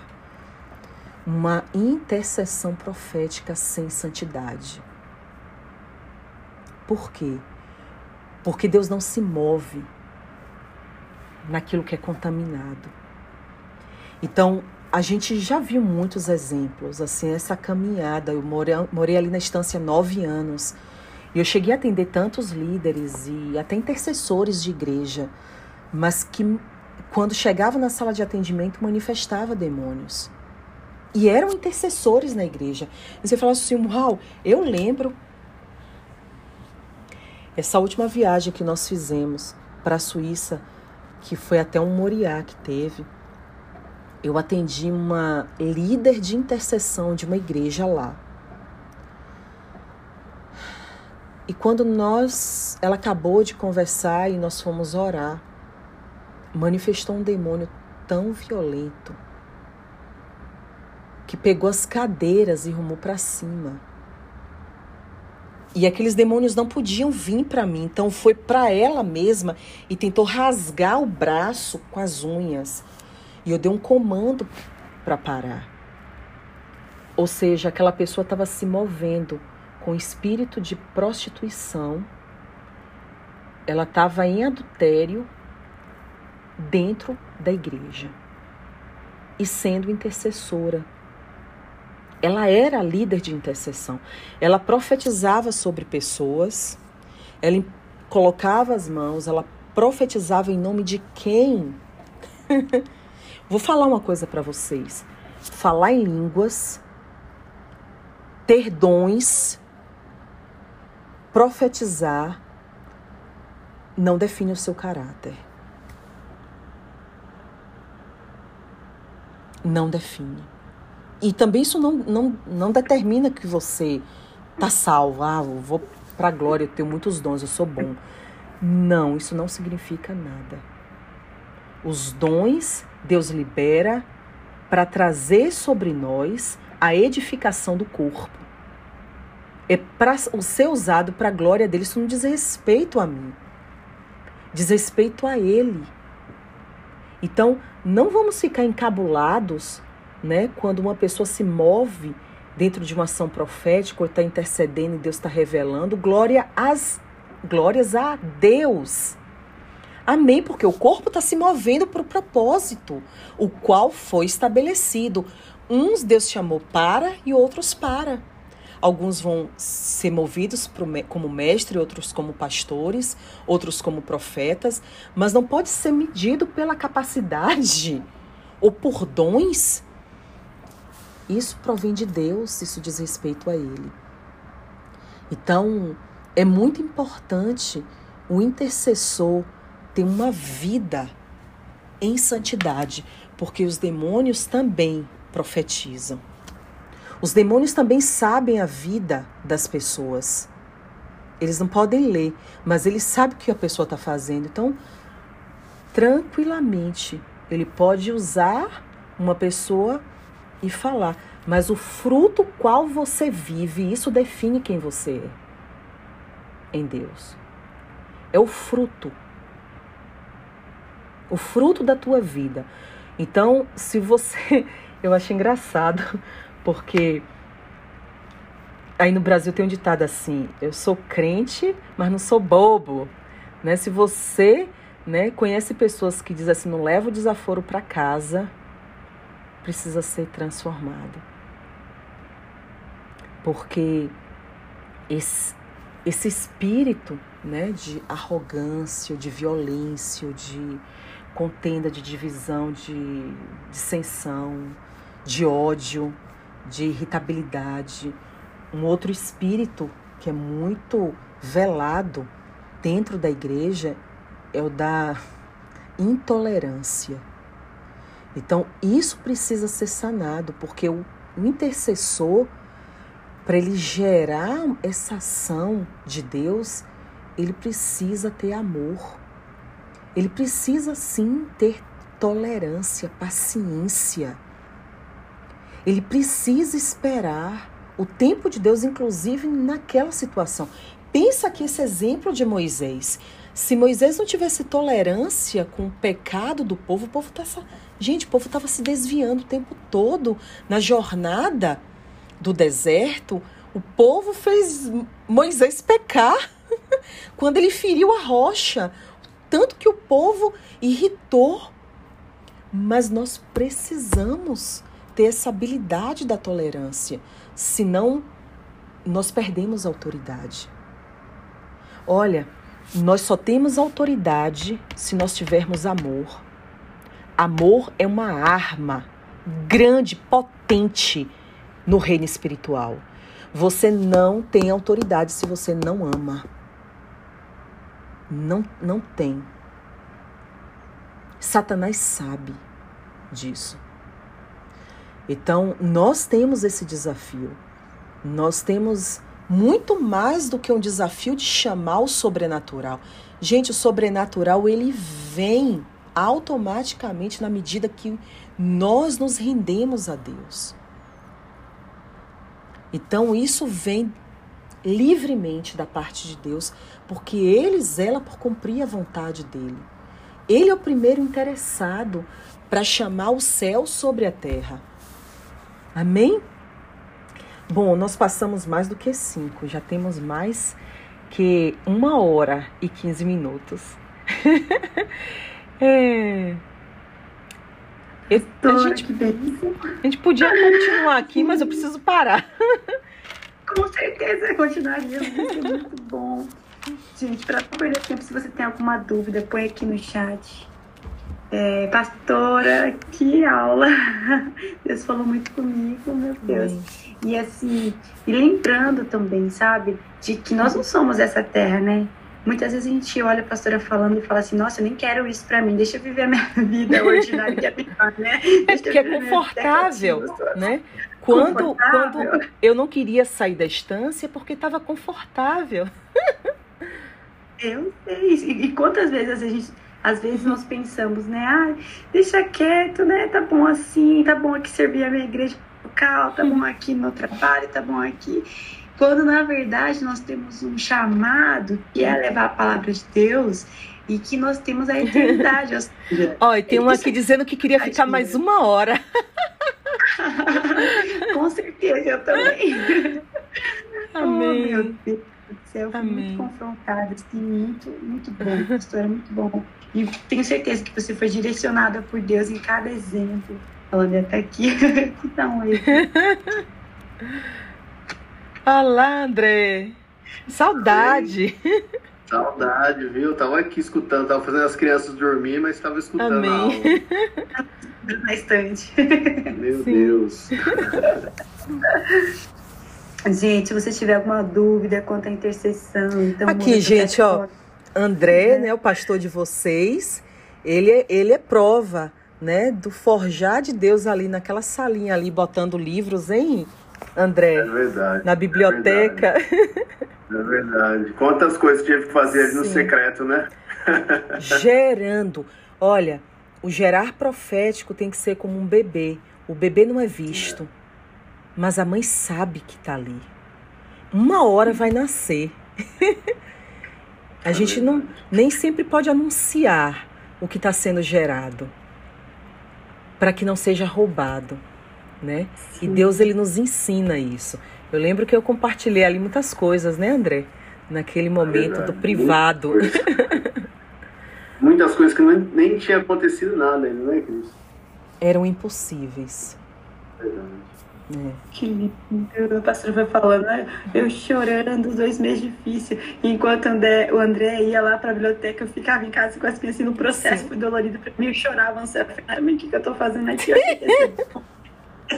uma intercessão profética sem santidade. Por quê? Porque Deus não se move naquilo que é contaminado. Então, a gente já viu muitos exemplos, assim, essa caminhada. Eu morei, morei ali na estância nove anos. E eu cheguei a atender tantos líderes e até intercessores de igreja, mas que quando chegava na sala de atendimento manifestava demônios. E eram intercessores na igreja. E você fala assim, uau, eu lembro essa última viagem que nós fizemos para a Suíça, que foi até um Moriá que teve eu atendi uma líder de intercessão de uma igreja lá. E quando nós, ela acabou de conversar e nós fomos orar, manifestou um demônio tão violento que pegou as cadeiras e rumou para cima. E aqueles demônios não podiam vir para mim, então foi para ela mesma e tentou rasgar o braço com as unhas. E eu dei um comando para parar. Ou seja, aquela pessoa estava se movendo com espírito de prostituição. Ela estava em adultério dentro da igreja e sendo intercessora. Ela era líder de intercessão. Ela profetizava sobre pessoas, ela colocava as mãos, ela profetizava em nome de quem? Vou falar uma coisa para vocês. Falar em línguas, ter dons, profetizar, não define o seu caráter. Não define. E também isso não, não, não determina que você tá salvo. Ah, eu vou para a glória, eu tenho muitos dons, eu sou bom. Não, isso não significa nada. Os dons Deus libera para trazer sobre nós a edificação do corpo. É para ser usado para a glória dele. Isso não diz respeito a mim, diz respeito a ele. Então, não vamos ficar encabulados, né, quando uma pessoa se move dentro de uma ação profética ou está intercedendo e Deus está revelando. Glória às glórias a Deus. Amém, porque o corpo está se movendo para o propósito, o qual foi estabelecido. Uns Deus chamou para e outros para. Alguns vão ser movidos como mestre, outros como pastores, outros como profetas, mas não pode ser medido pela capacidade ou por dons. Isso provém de Deus, isso diz respeito a Ele. Então, é muito importante o intercessor ter uma vida em santidade, porque os demônios também profetizam. Os demônios também sabem a vida das pessoas. Eles não podem ler, mas eles sabem o que a pessoa está fazendo. Então, tranquilamente, ele pode usar uma pessoa e falar. Mas o fruto qual você vive, isso define quem você é em Deus. É o fruto o fruto da tua vida. Então, se você. Eu acho engraçado, porque aí no Brasil tem um ditado assim: eu sou crente, mas não sou bobo. Né? Se você né, conhece pessoas que dizem assim: não leva o desaforo para casa, precisa ser transformado. Porque esse, esse espírito né, de arrogância, de violência, de contenda, de divisão, de dissensão, de ódio, de irritabilidade. Um outro espírito que é muito velado dentro da igreja é o da intolerância. Então, isso precisa ser sanado, porque o, intercessor, para ele gerar essa ação de Deus, ele precisa ter amor. Ele precisa sim ter tolerância, paciência. Ele precisa esperar o tempo de Deus, inclusive naquela situação. Pensa aqui esse exemplo de Moisés. Se Moisés não tivesse tolerância com o pecado do povo, o povo estava. Gente, o povo estava se desviando o tempo todo na jornada do deserto. O povo fez Moisés pecar quando ele feriu a rocha tanto que o povo irritou. Mas nós precisamos ter essa habilidade da tolerância, senão nós perdemos autoridade. Olha, nós só temos autoridade se nós tivermos amor. Amor é uma arma grande, potente no reino espiritual. Você não tem autoridade se você não ama. Não, não tem. Satanás sabe disso. Então, nós temos esse desafio. Nós temos muito mais do que um desafio de chamar o sobrenatural. Gente, o sobrenatural ele vem automaticamente na medida que nós nos rendemos a Deus. Então, isso vem livremente da parte de Deus, porque ele zela por cumprir a vontade dele. Ele é o primeiro interessado para chamar o céu sobre a terra. Amém? Bom, nós passamos mais do que cinco, já temos mais que uma hora e quinze minutos. é. Eu, a, gente, a gente podia continuar aqui, mas eu preciso parar. Com certeza continuaria, vai ser muito bom. Gente, para não perder tempo, se você tem alguma dúvida, põe aqui no chat. É, pastora, que aula! Deus falou muito comigo, meu Deus. E assim, e lembrando também, sabe, de que nós não somos essa terra, né? Muitas vezes a gente olha a pastora falando e fala assim, nossa, eu nem quero isso para mim, deixa eu viver a minha vida ordinária que é né? É porque é confortável, né? Quando, quando eu não queria sair da estância porque estava confortável. Eu sei. E, e, quantas vezes a gente, às vezes nós pensamos, né? Ah, deixa quieto, né? Tá bom assim, tá bom aqui servir a minha igreja local, tá bom aqui no meu trabalho, tá bom aqui. quando na verdade nós temos um chamado que é levar a palavra de Deus e que nós temos a eternidade. Olha, tem um aqui dizendo que queria ficar mais uma hora. Com certeza, eu também. Amém. Oh, céu, fui muito confrontada, assim, muito, muito bom, pastor, é muito bom. E tenho certeza que você foi direcionada por Deus em cada exemplo. Olha, até aqui. Então, aí. Olá, André. Saudade. Saudade, viu? Tava aqui escutando, tava fazendo as crianças dormir, mas estava escutando Amém. a aula. Na estante. Meu Sim. Deus. Gente, se você tiver alguma dúvida quanto à intercessão, então. Aqui, gente, ó. André, né, o pastor de vocês, ele é, ele é prova, né, do forjar de Deus ali naquela salinha ali, botando livros, hein, André? É verdade. Na biblioteca. É verdade. É verdade. Quantas coisas tive que fazer ali no secreto, né? Gerando. Olha, o gerar profético tem que ser como um bebê. O bebê não é visto, é. Mas a mãe sabe que está ali. Uma hora vai nascer. a é gente não nem sempre pode anunciar o que está sendo gerado para que não seja roubado, né? Sim. E Deus ele nos ensina isso. Eu lembro que eu compartilhei ali muitas coisas, né, André? Naquele momento do privado. Muitas coisas que nem, nem tinha acontecido nada ainda, né, Cris? Eram impossíveis. Verdade. É. Que lindo. O pastor foi falando, eu chorando, dois meses difíceis. Enquanto André, o André ia lá para a biblioteca, eu ficava em casa com as crianças no processo, foi dolorido para mim, eu chorava, você o que, que eu tô fazendo aqui?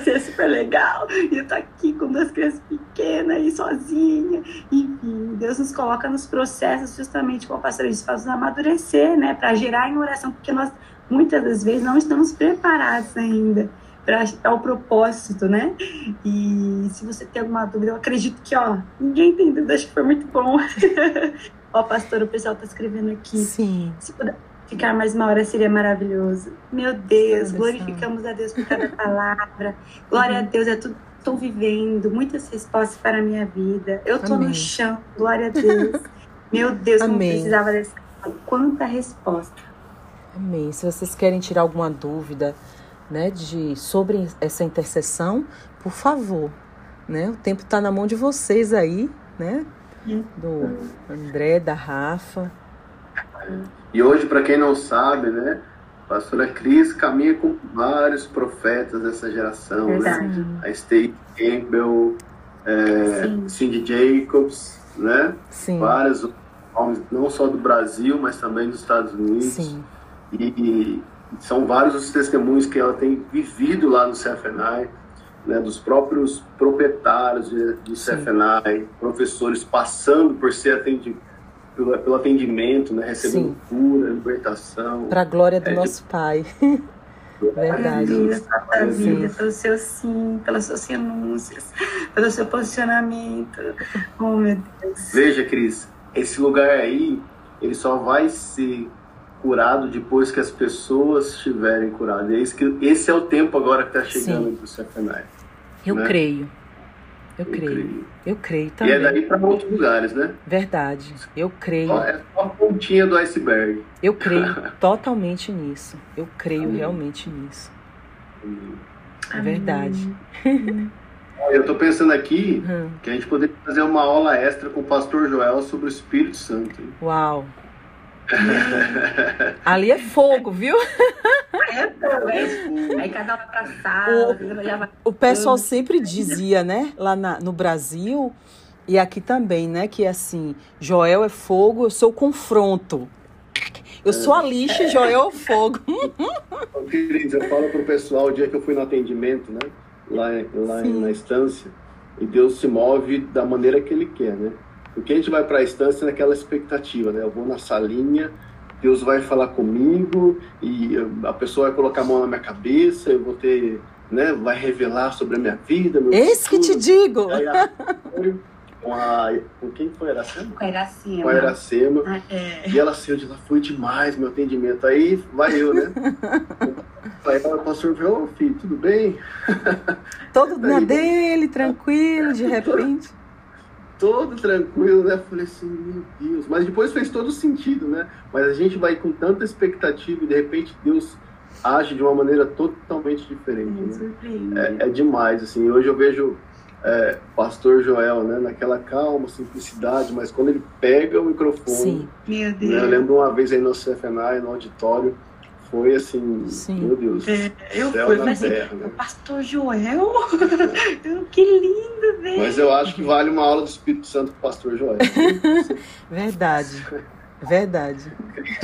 Ser super legal. E eu tô aqui com duas crianças pequenas e sozinha. Enfim, Deus nos coloca nos processos justamente, como a pastora disse, para nos amadurecer, né? Para gerar em oração, porque nós muitas das vezes não estamos preparados ainda para o propósito, né? E se você tem alguma dúvida, eu acredito que, ó, ninguém tem dúvida, acho que foi muito bom. ó, pastor, o pessoal tá escrevendo aqui. Sim. Se puder ficar mais uma hora seria maravilhoso. Meu Deus, glorificamos a Deus por cada palavra. Glória uhum. a Deus, é tudo estou vivendo, muitas respostas para a minha vida. Eu estou no chão, glória a Deus. Meu Deus, não precisava dessa. Quanta resposta. Amém. Se vocês querem tirar alguma dúvida, né, de sobre essa intercessão, por favor, né? O tempo está na mão de vocês aí, né? Do André, da Rafa. E hoje, para quem não sabe, né, a pastora Cris caminha com vários profetas dessa geração, né? Verdade. né? A Stacey Campbell, é, Cindy Jacobs, né? Sim. Vários homens, não só do Brasil, mas também dos Estados Unidos. Sim. E são vários os testemunhos que ela tem vivido lá no CFNI, né, dos próprios proprietários do CFNI, professores passando por ser atendidos pelo, pelo atendimento, né, recebendo Sim. cura, libertação. Para a glória do é, nosso de... Pai. Verdade. Vida, vida, pelo seu sim, pelas suas renúncias, pelo seu posicionamento. Oh, meu Deus. Veja, Cris, esse lugar aí, ele só vai ser curado depois que as pessoas estiverem curadas. Esse, que, esse é o tempo agora que está chegando para o Satanás. Eu né? creio. Eu, eu creio. creio. Eu creio também. E é daí para outros lugares, né? Verdade. Eu creio. É só a pontinha do iceberg. Eu creio totalmente nisso. Eu creio Amém. realmente nisso. Amém. É verdade. Eu estou pensando aqui uhum. que a gente poderia fazer uma aula extra com o pastor Joel sobre o Espírito Santo. Uau! Ali é fogo, viu? É fogo, é Aí cada hora pra sala, o, o pessoal sempre dizia, né, lá na, no Brasil e aqui também, né, que assim, Joel é fogo, eu sou o confronto. Eu sou a lixa, Joel é o fogo. Cris, eu falo pro pessoal o dia que eu fui no atendimento, né, lá, lá na estância, e Deus se move da maneira que Ele quer, né? Porque a gente vai para a instância naquela expectativa, né? Eu vou na salinha, Deus vai falar comigo e a pessoa vai colocar a mão na minha cabeça, eu vou ter, né? Vai revelar sobre a minha vida. Meu Eis que te digo! Aí, com a. Com quem foi? Iracema? Com a Iracema. Com a Iracema. Ah, é. E ela saiu de lá, foi demais meu atendimento. Aí vai eu, né? Aí o pastor falou, ô filho, tudo bem? Todo na dele, tranquilo, de repente. Todo tranquilo, né? Falei assim, meu Deus. Mas depois fez todo sentido, né? Mas a gente vai com tanta expectativa e de repente Deus age de uma maneira totalmente diferente. Né? É, é, demais, assim. Hoje eu vejo é, Pastor Joel, né? Naquela calma, simplicidade, mas quando ele pega o microfone. Sim. Meu Deus. Né? Eu lembro uma vez aí no CFNA, no auditório foi assim, Sim. meu Deus. É, eu fui, mas terra, assim, né? Pastor Joel, que lindo, velho. Mas eu acho que vale uma aula do Espírito Santo com o Pastor Joel. Verdade. Verdade.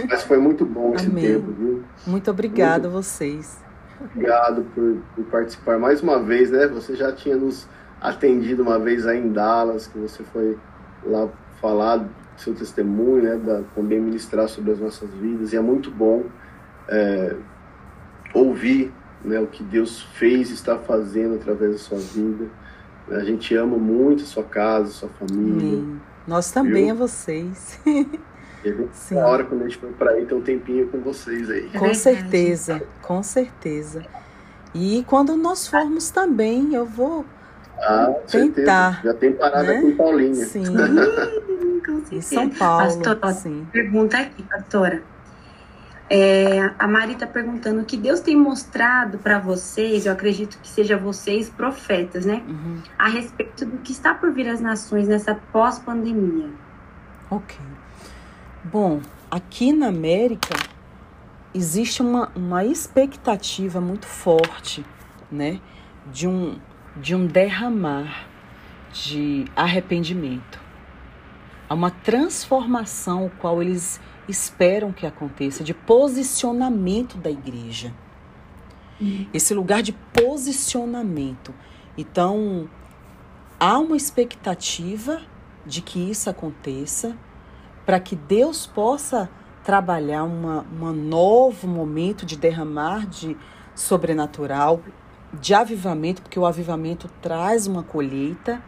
Mas foi muito bom esse Amém. tempo, viu? Muito obrigado a vocês. Obrigado por, por, participar mais uma vez, né? Você já tinha nos atendido uma vez aí em Dallas, que você foi lá falar seu testemunho, né? Da, também ministrar sobre as nossas vidas, e é muito bom é, ouvir né, o que Deus fez e está fazendo através da sua vida. A gente ama muito a sua casa, a sua família. Amém. Nós também viu? a vocês. A gente, hora quando a gente for para aí, ter um tempinho com vocês aí. Com certeza, com certeza. E quando nós formos também, eu vou ah, tentar. Certeza. Já tem parada né? com Paulinha. Sim. com certeza. Em São Paulo. Pastora, sim. pergunta aqui, pastora. É, a Mari está perguntando o que Deus tem mostrado para vocês, eu acredito que seja vocês profetas, né? Uhum. A respeito do que está por vir às nações nessa pós-pandemia. Ok. Bom, aqui na América existe uma, uma expectativa muito forte, né? De um, de um derramar de arrependimento. Há uma transformação, o qual eles esperam que aconteça, de posicionamento da igreja. Esse lugar de posicionamento. Então, há uma expectativa de que isso aconteça, para que Deus possa trabalhar um novo momento de derramar de sobrenatural, de avivamento, porque o avivamento traz uma colheita.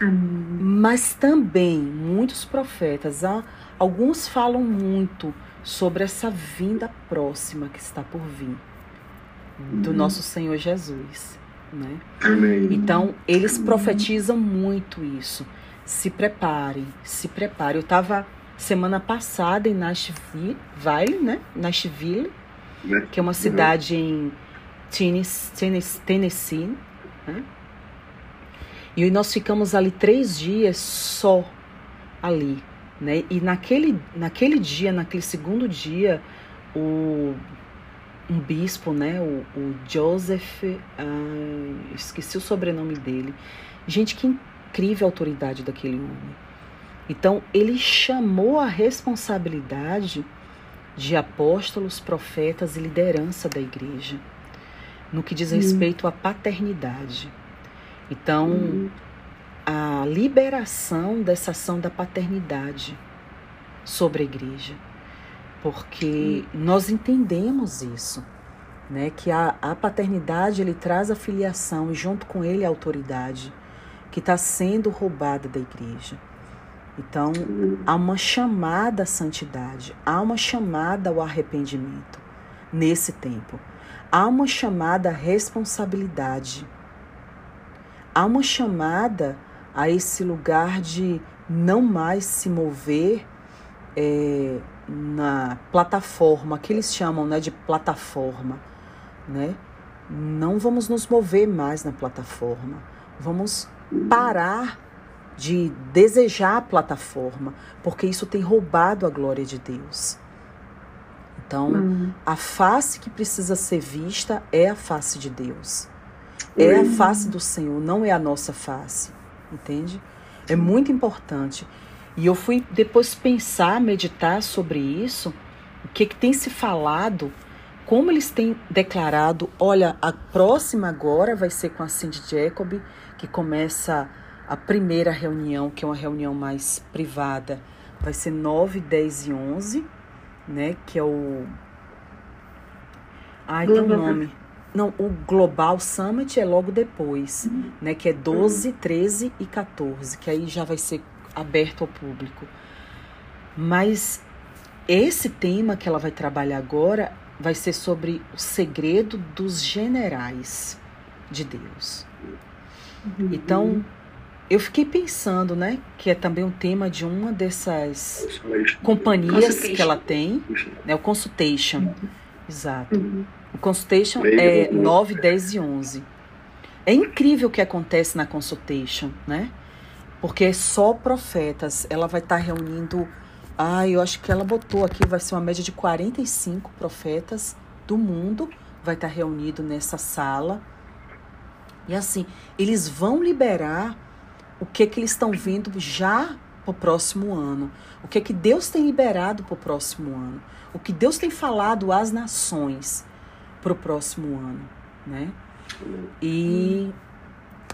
Amém. Mas também muitos profetas, há Alguns falam muito sobre essa vinda próxima que está por vir do uhum. nosso Senhor Jesus, né? Amém. Então, eles Amém. profetizam muito isso. Se preparem, se preparem. Eu estava semana passada em Nashville, né? Nashville, né? que é uma cidade uhum. em Tennessee, Tennessee né? E nós ficamos ali três dias só ali, né? E naquele, naquele dia, naquele segundo dia, o, um bispo, né? o, o Joseph, ah, esqueci o sobrenome dele. Gente, que incrível autoridade daquele homem. Então, ele chamou a responsabilidade de apóstolos, profetas e liderança da igreja, no que diz respeito à paternidade. Então, a liberação dessa ação da paternidade sobre a igreja. Porque nós entendemos isso, né? Que a, a paternidade ele traz a filiação e junto com ele a autoridade que está sendo roubada da igreja. Então, há uma chamada à santidade, há uma chamada ao arrependimento nesse tempo. Há uma chamada à responsabilidade. Há uma chamada a esse lugar de não mais se mover é, na plataforma, que eles chamam né, de plataforma, né? Não vamos nos mover mais na plataforma, vamos parar de desejar a plataforma, porque isso tem roubado a glória de Deus. Então, uhum. a face que precisa ser vista é a face de Deus. É a face do Senhor, não é a nossa face entende? É muito importante. E eu fui depois pensar, meditar sobre isso, o que, que tem se falado, como eles têm declarado, olha, a próxima agora vai ser com a Cindy Jacob, que começa a primeira reunião, que é uma reunião mais privada, vai ser 9, 10 e 11, né, que é o... Ai, tem um nome. Não, o Global Summit é logo depois, uhum. né? Que é 12, 13 e 14, que aí já vai ser aberto ao público. Mas esse tema que ela vai trabalhar agora vai ser sobre o segredo dos generais de Deus. Uhum. Então, eu fiquei pensando, né, que é também um tema de uma dessas companhias que ela tem, né, o Consultation. Uhum. Exato. O Consultation é 9, 10 e 11. É incrível o que acontece na Consultation, né? Porque é só profetas. Ela vai estar tá reunindo. Ah, eu acho que ela botou aqui, vai ser uma média de 45 profetas do mundo. Vai estar tá reunido nessa sala. E assim, eles vão liberar o que que eles estão vendo já para o próximo ano. O que que Deus tem liberado para o próximo ano. O que Deus tem falado às nações para o próximo ano, né? E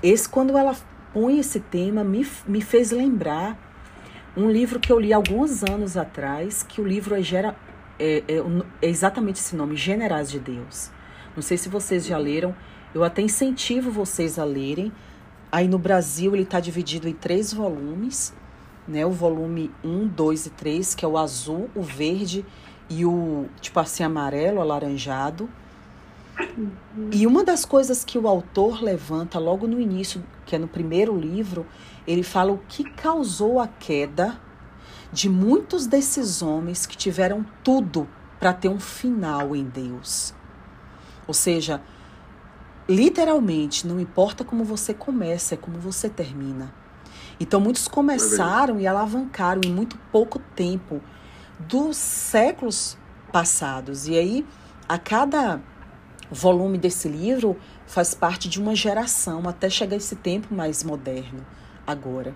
esse quando ela põe esse tema me, me fez lembrar um livro que eu li alguns anos atrás, que o livro é, gera, é, é, é exatamente esse nome, Generais de Deus. Não sei se vocês já leram, eu até incentivo vocês a lerem. Aí no Brasil ele está dividido em três volumes, né? O volume 1, 2 e 3, que é o azul, o verde e o tipo assim amarelo, alaranjado. E uma das coisas que o autor levanta logo no início, que é no primeiro livro, ele fala o que causou a queda de muitos desses homens que tiveram tudo para ter um final em Deus. Ou seja, literalmente, não importa como você começa, é como você termina. Então, muitos começaram e alavancaram em muito pouco tempo dos séculos passados. E aí, a cada volume desse livro faz parte de uma geração até chegar esse tempo mais moderno agora.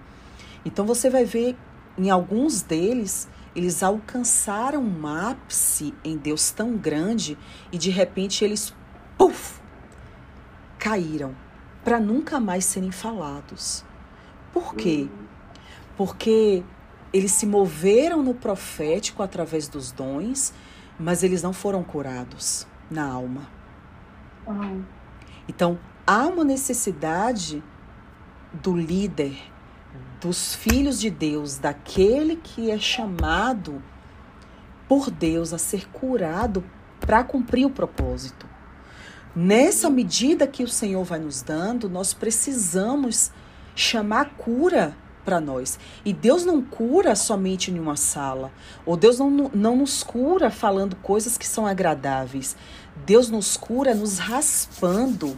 Então você vai ver em alguns deles eles alcançaram um ápice em Deus tão grande e de repente eles puff, caíram para nunca mais serem falados. Por quê? Porque eles se moveram no profético através dos dons, mas eles não foram curados na alma. Então, há uma necessidade do líder, dos filhos de Deus, daquele que é chamado por Deus a ser curado para cumprir o propósito. Nessa medida que o Senhor vai nos dando, nós precisamos chamar cura para nós. E Deus não cura somente em uma sala. Ou Deus não, não nos cura falando coisas que são agradáveis. Deus nos cura nos raspando,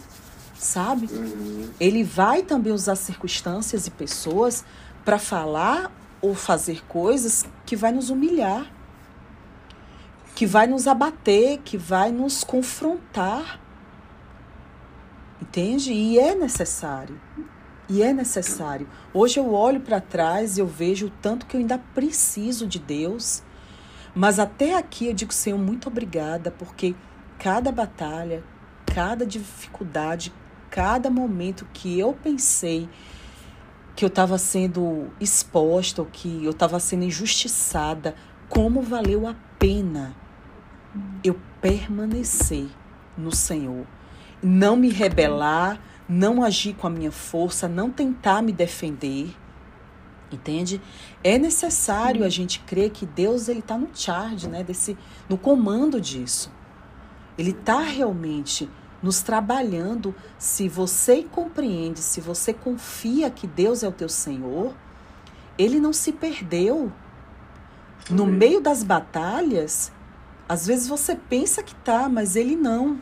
sabe? Uhum. Ele vai também usar circunstâncias e pessoas para falar ou fazer coisas que vai nos humilhar, que vai nos abater, que vai nos confrontar. Entende? E é necessário. E é necessário. Hoje eu olho para trás e eu vejo o tanto que eu ainda preciso de Deus. Mas até aqui eu digo, Senhor, muito obrigada, porque cada batalha, cada dificuldade, cada momento que eu pensei que eu estava sendo exposta, ou que eu estava sendo injustiçada, como valeu a pena eu permanecer no Senhor, não me rebelar, não agir com a minha força, não tentar me defender. Entende? É necessário a gente crer que Deus ele está no charge, né? Desse, no comando disso. Ele está realmente nos trabalhando. Se você compreende, se você confia que Deus é o teu Senhor, ele não se perdeu. No meio das batalhas, às vezes você pensa que tá, mas ele não.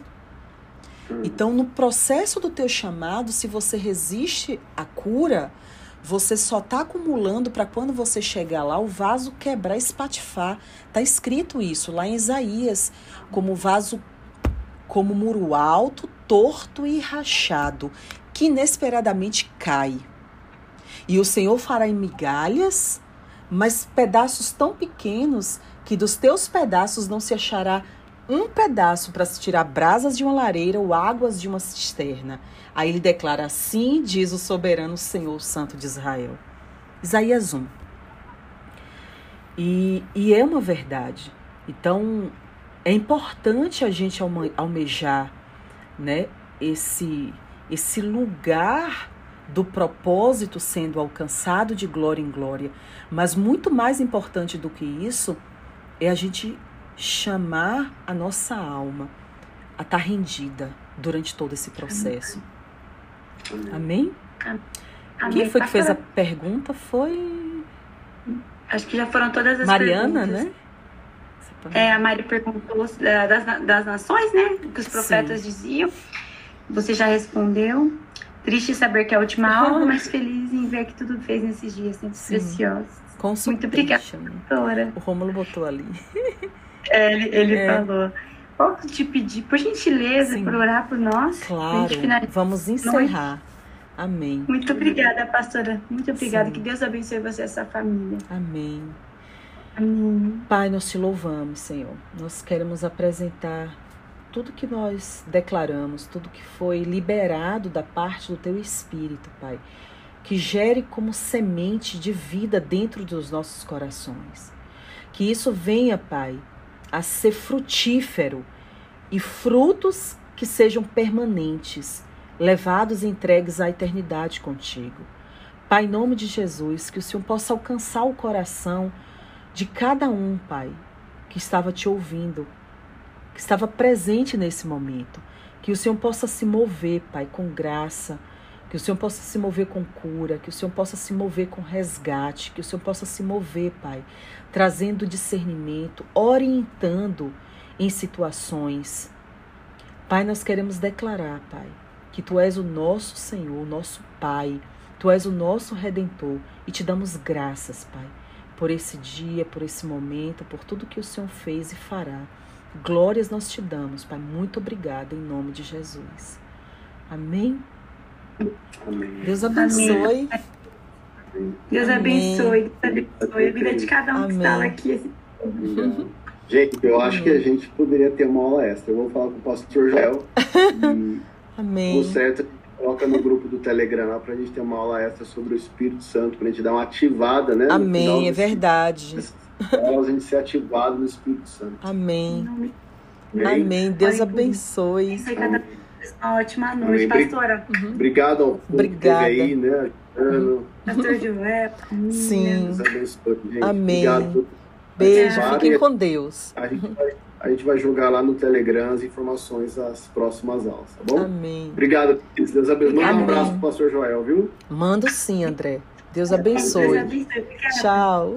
Então, no processo do teu chamado, se você resiste à cura, você só está acumulando para quando você chegar lá, o vaso quebrar, espatifar. Tá escrito isso lá em Isaías, como vaso como muro alto, torto e rachado, que inesperadamente cai. E o Senhor fará em migalhas, mas pedaços tão pequenos que dos teus pedaços não se achará um pedaço para se tirar brasas de uma lareira ou águas de uma cisterna. Aí ele declara assim, diz o soberano Senhor Santo de Israel. Isaías 1. E, e é uma verdade. Então, é importante a gente almejar né, esse, esse lugar do propósito sendo alcançado de glória em glória. Mas muito mais importante do que isso é a gente chamar a nossa alma a estar tá rendida durante todo esse processo. Amém? Quem foi que fez a pergunta? Foi. Acho que já foram todas as Mariana, perguntas. né? É, a Mari perguntou é, das, das nações, né? O que os profetas Sim. diziam. Você já respondeu. Triste saber que é a última aula, mas feliz em ver que tudo fez nesses dias sempre Sim. preciosos. Consultation. obrigada. Doutora. O Rômulo botou ali. É, ele ele É. falou. Posso te pedir, por gentileza, Sim. por orar por nós? Claro. Vamos encerrar. Amém. Muito obrigada, pastora. Muito obrigada. Sim. Que Deus abençoe você e essa família. Amém. Amém. Pai, nós te louvamos, Senhor. Nós queremos apresentar tudo que nós declaramos, tudo que foi liberado da parte do teu Espírito, Pai. Que gere como semente de vida dentro dos nossos corações. Que isso venha, Pai, a ser frutífero e frutos que sejam permanentes, levados e entregues à eternidade contigo. Pai, em nome de Jesus, que o Senhor possa alcançar o coração de cada um, Pai, que estava te ouvindo, que estava presente nesse momento. Que o Senhor possa se mover, Pai, com graça. Que o Senhor possa se mover com cura. Que o Senhor possa se mover com resgate. Que o Senhor possa se mover, Pai, trazendo discernimento, orientando em situações. Pai, nós queremos declarar, Pai, que Tu és o nosso Senhor, o nosso Pai. Tu és o nosso Redentor e te damos graças, Pai por esse dia, por esse momento, por tudo que o Senhor fez e fará. Glórias nós te damos, Pai. Muito obrigada em nome de Jesus. Amém. Amém. Deus abençoe. Deus Amém. abençoe. Deus abençoe a vida de cada um que Amém. está aqui. Gente, eu acho que a gente poderia ter uma aula extra. Eu vou falar com o pastor Joel. Amém. o certo, a gente coloca no grupo do Telegram lá pra gente ter uma aula extra sobre o Espírito Santo, pra gente dar uma ativada, né? Amém, é verdade. aulas, a gente ser ativado no Espírito Santo. Amém. Amém? Amém. Deus por abençoe. Isso aí, cada um. Uma ótima noite, Amém. Pastora. Obrigado ao Obrigada. aí, né? ajudando. Pastor Joel. Sim. Deus abençoe, gente. Amém. Obrigado. Beijo. Fiquem com Deus. A gente, vai, a gente vai jogar lá no Telegram as informações das próximas aulas, tá bom? Amém. Obrigado, queridos. Deus abençoe. Manda um abraço pro pastor Joel, viu? Mando sim, André. Deus Deus abençoe. abençoe. Obrigada. Tchau.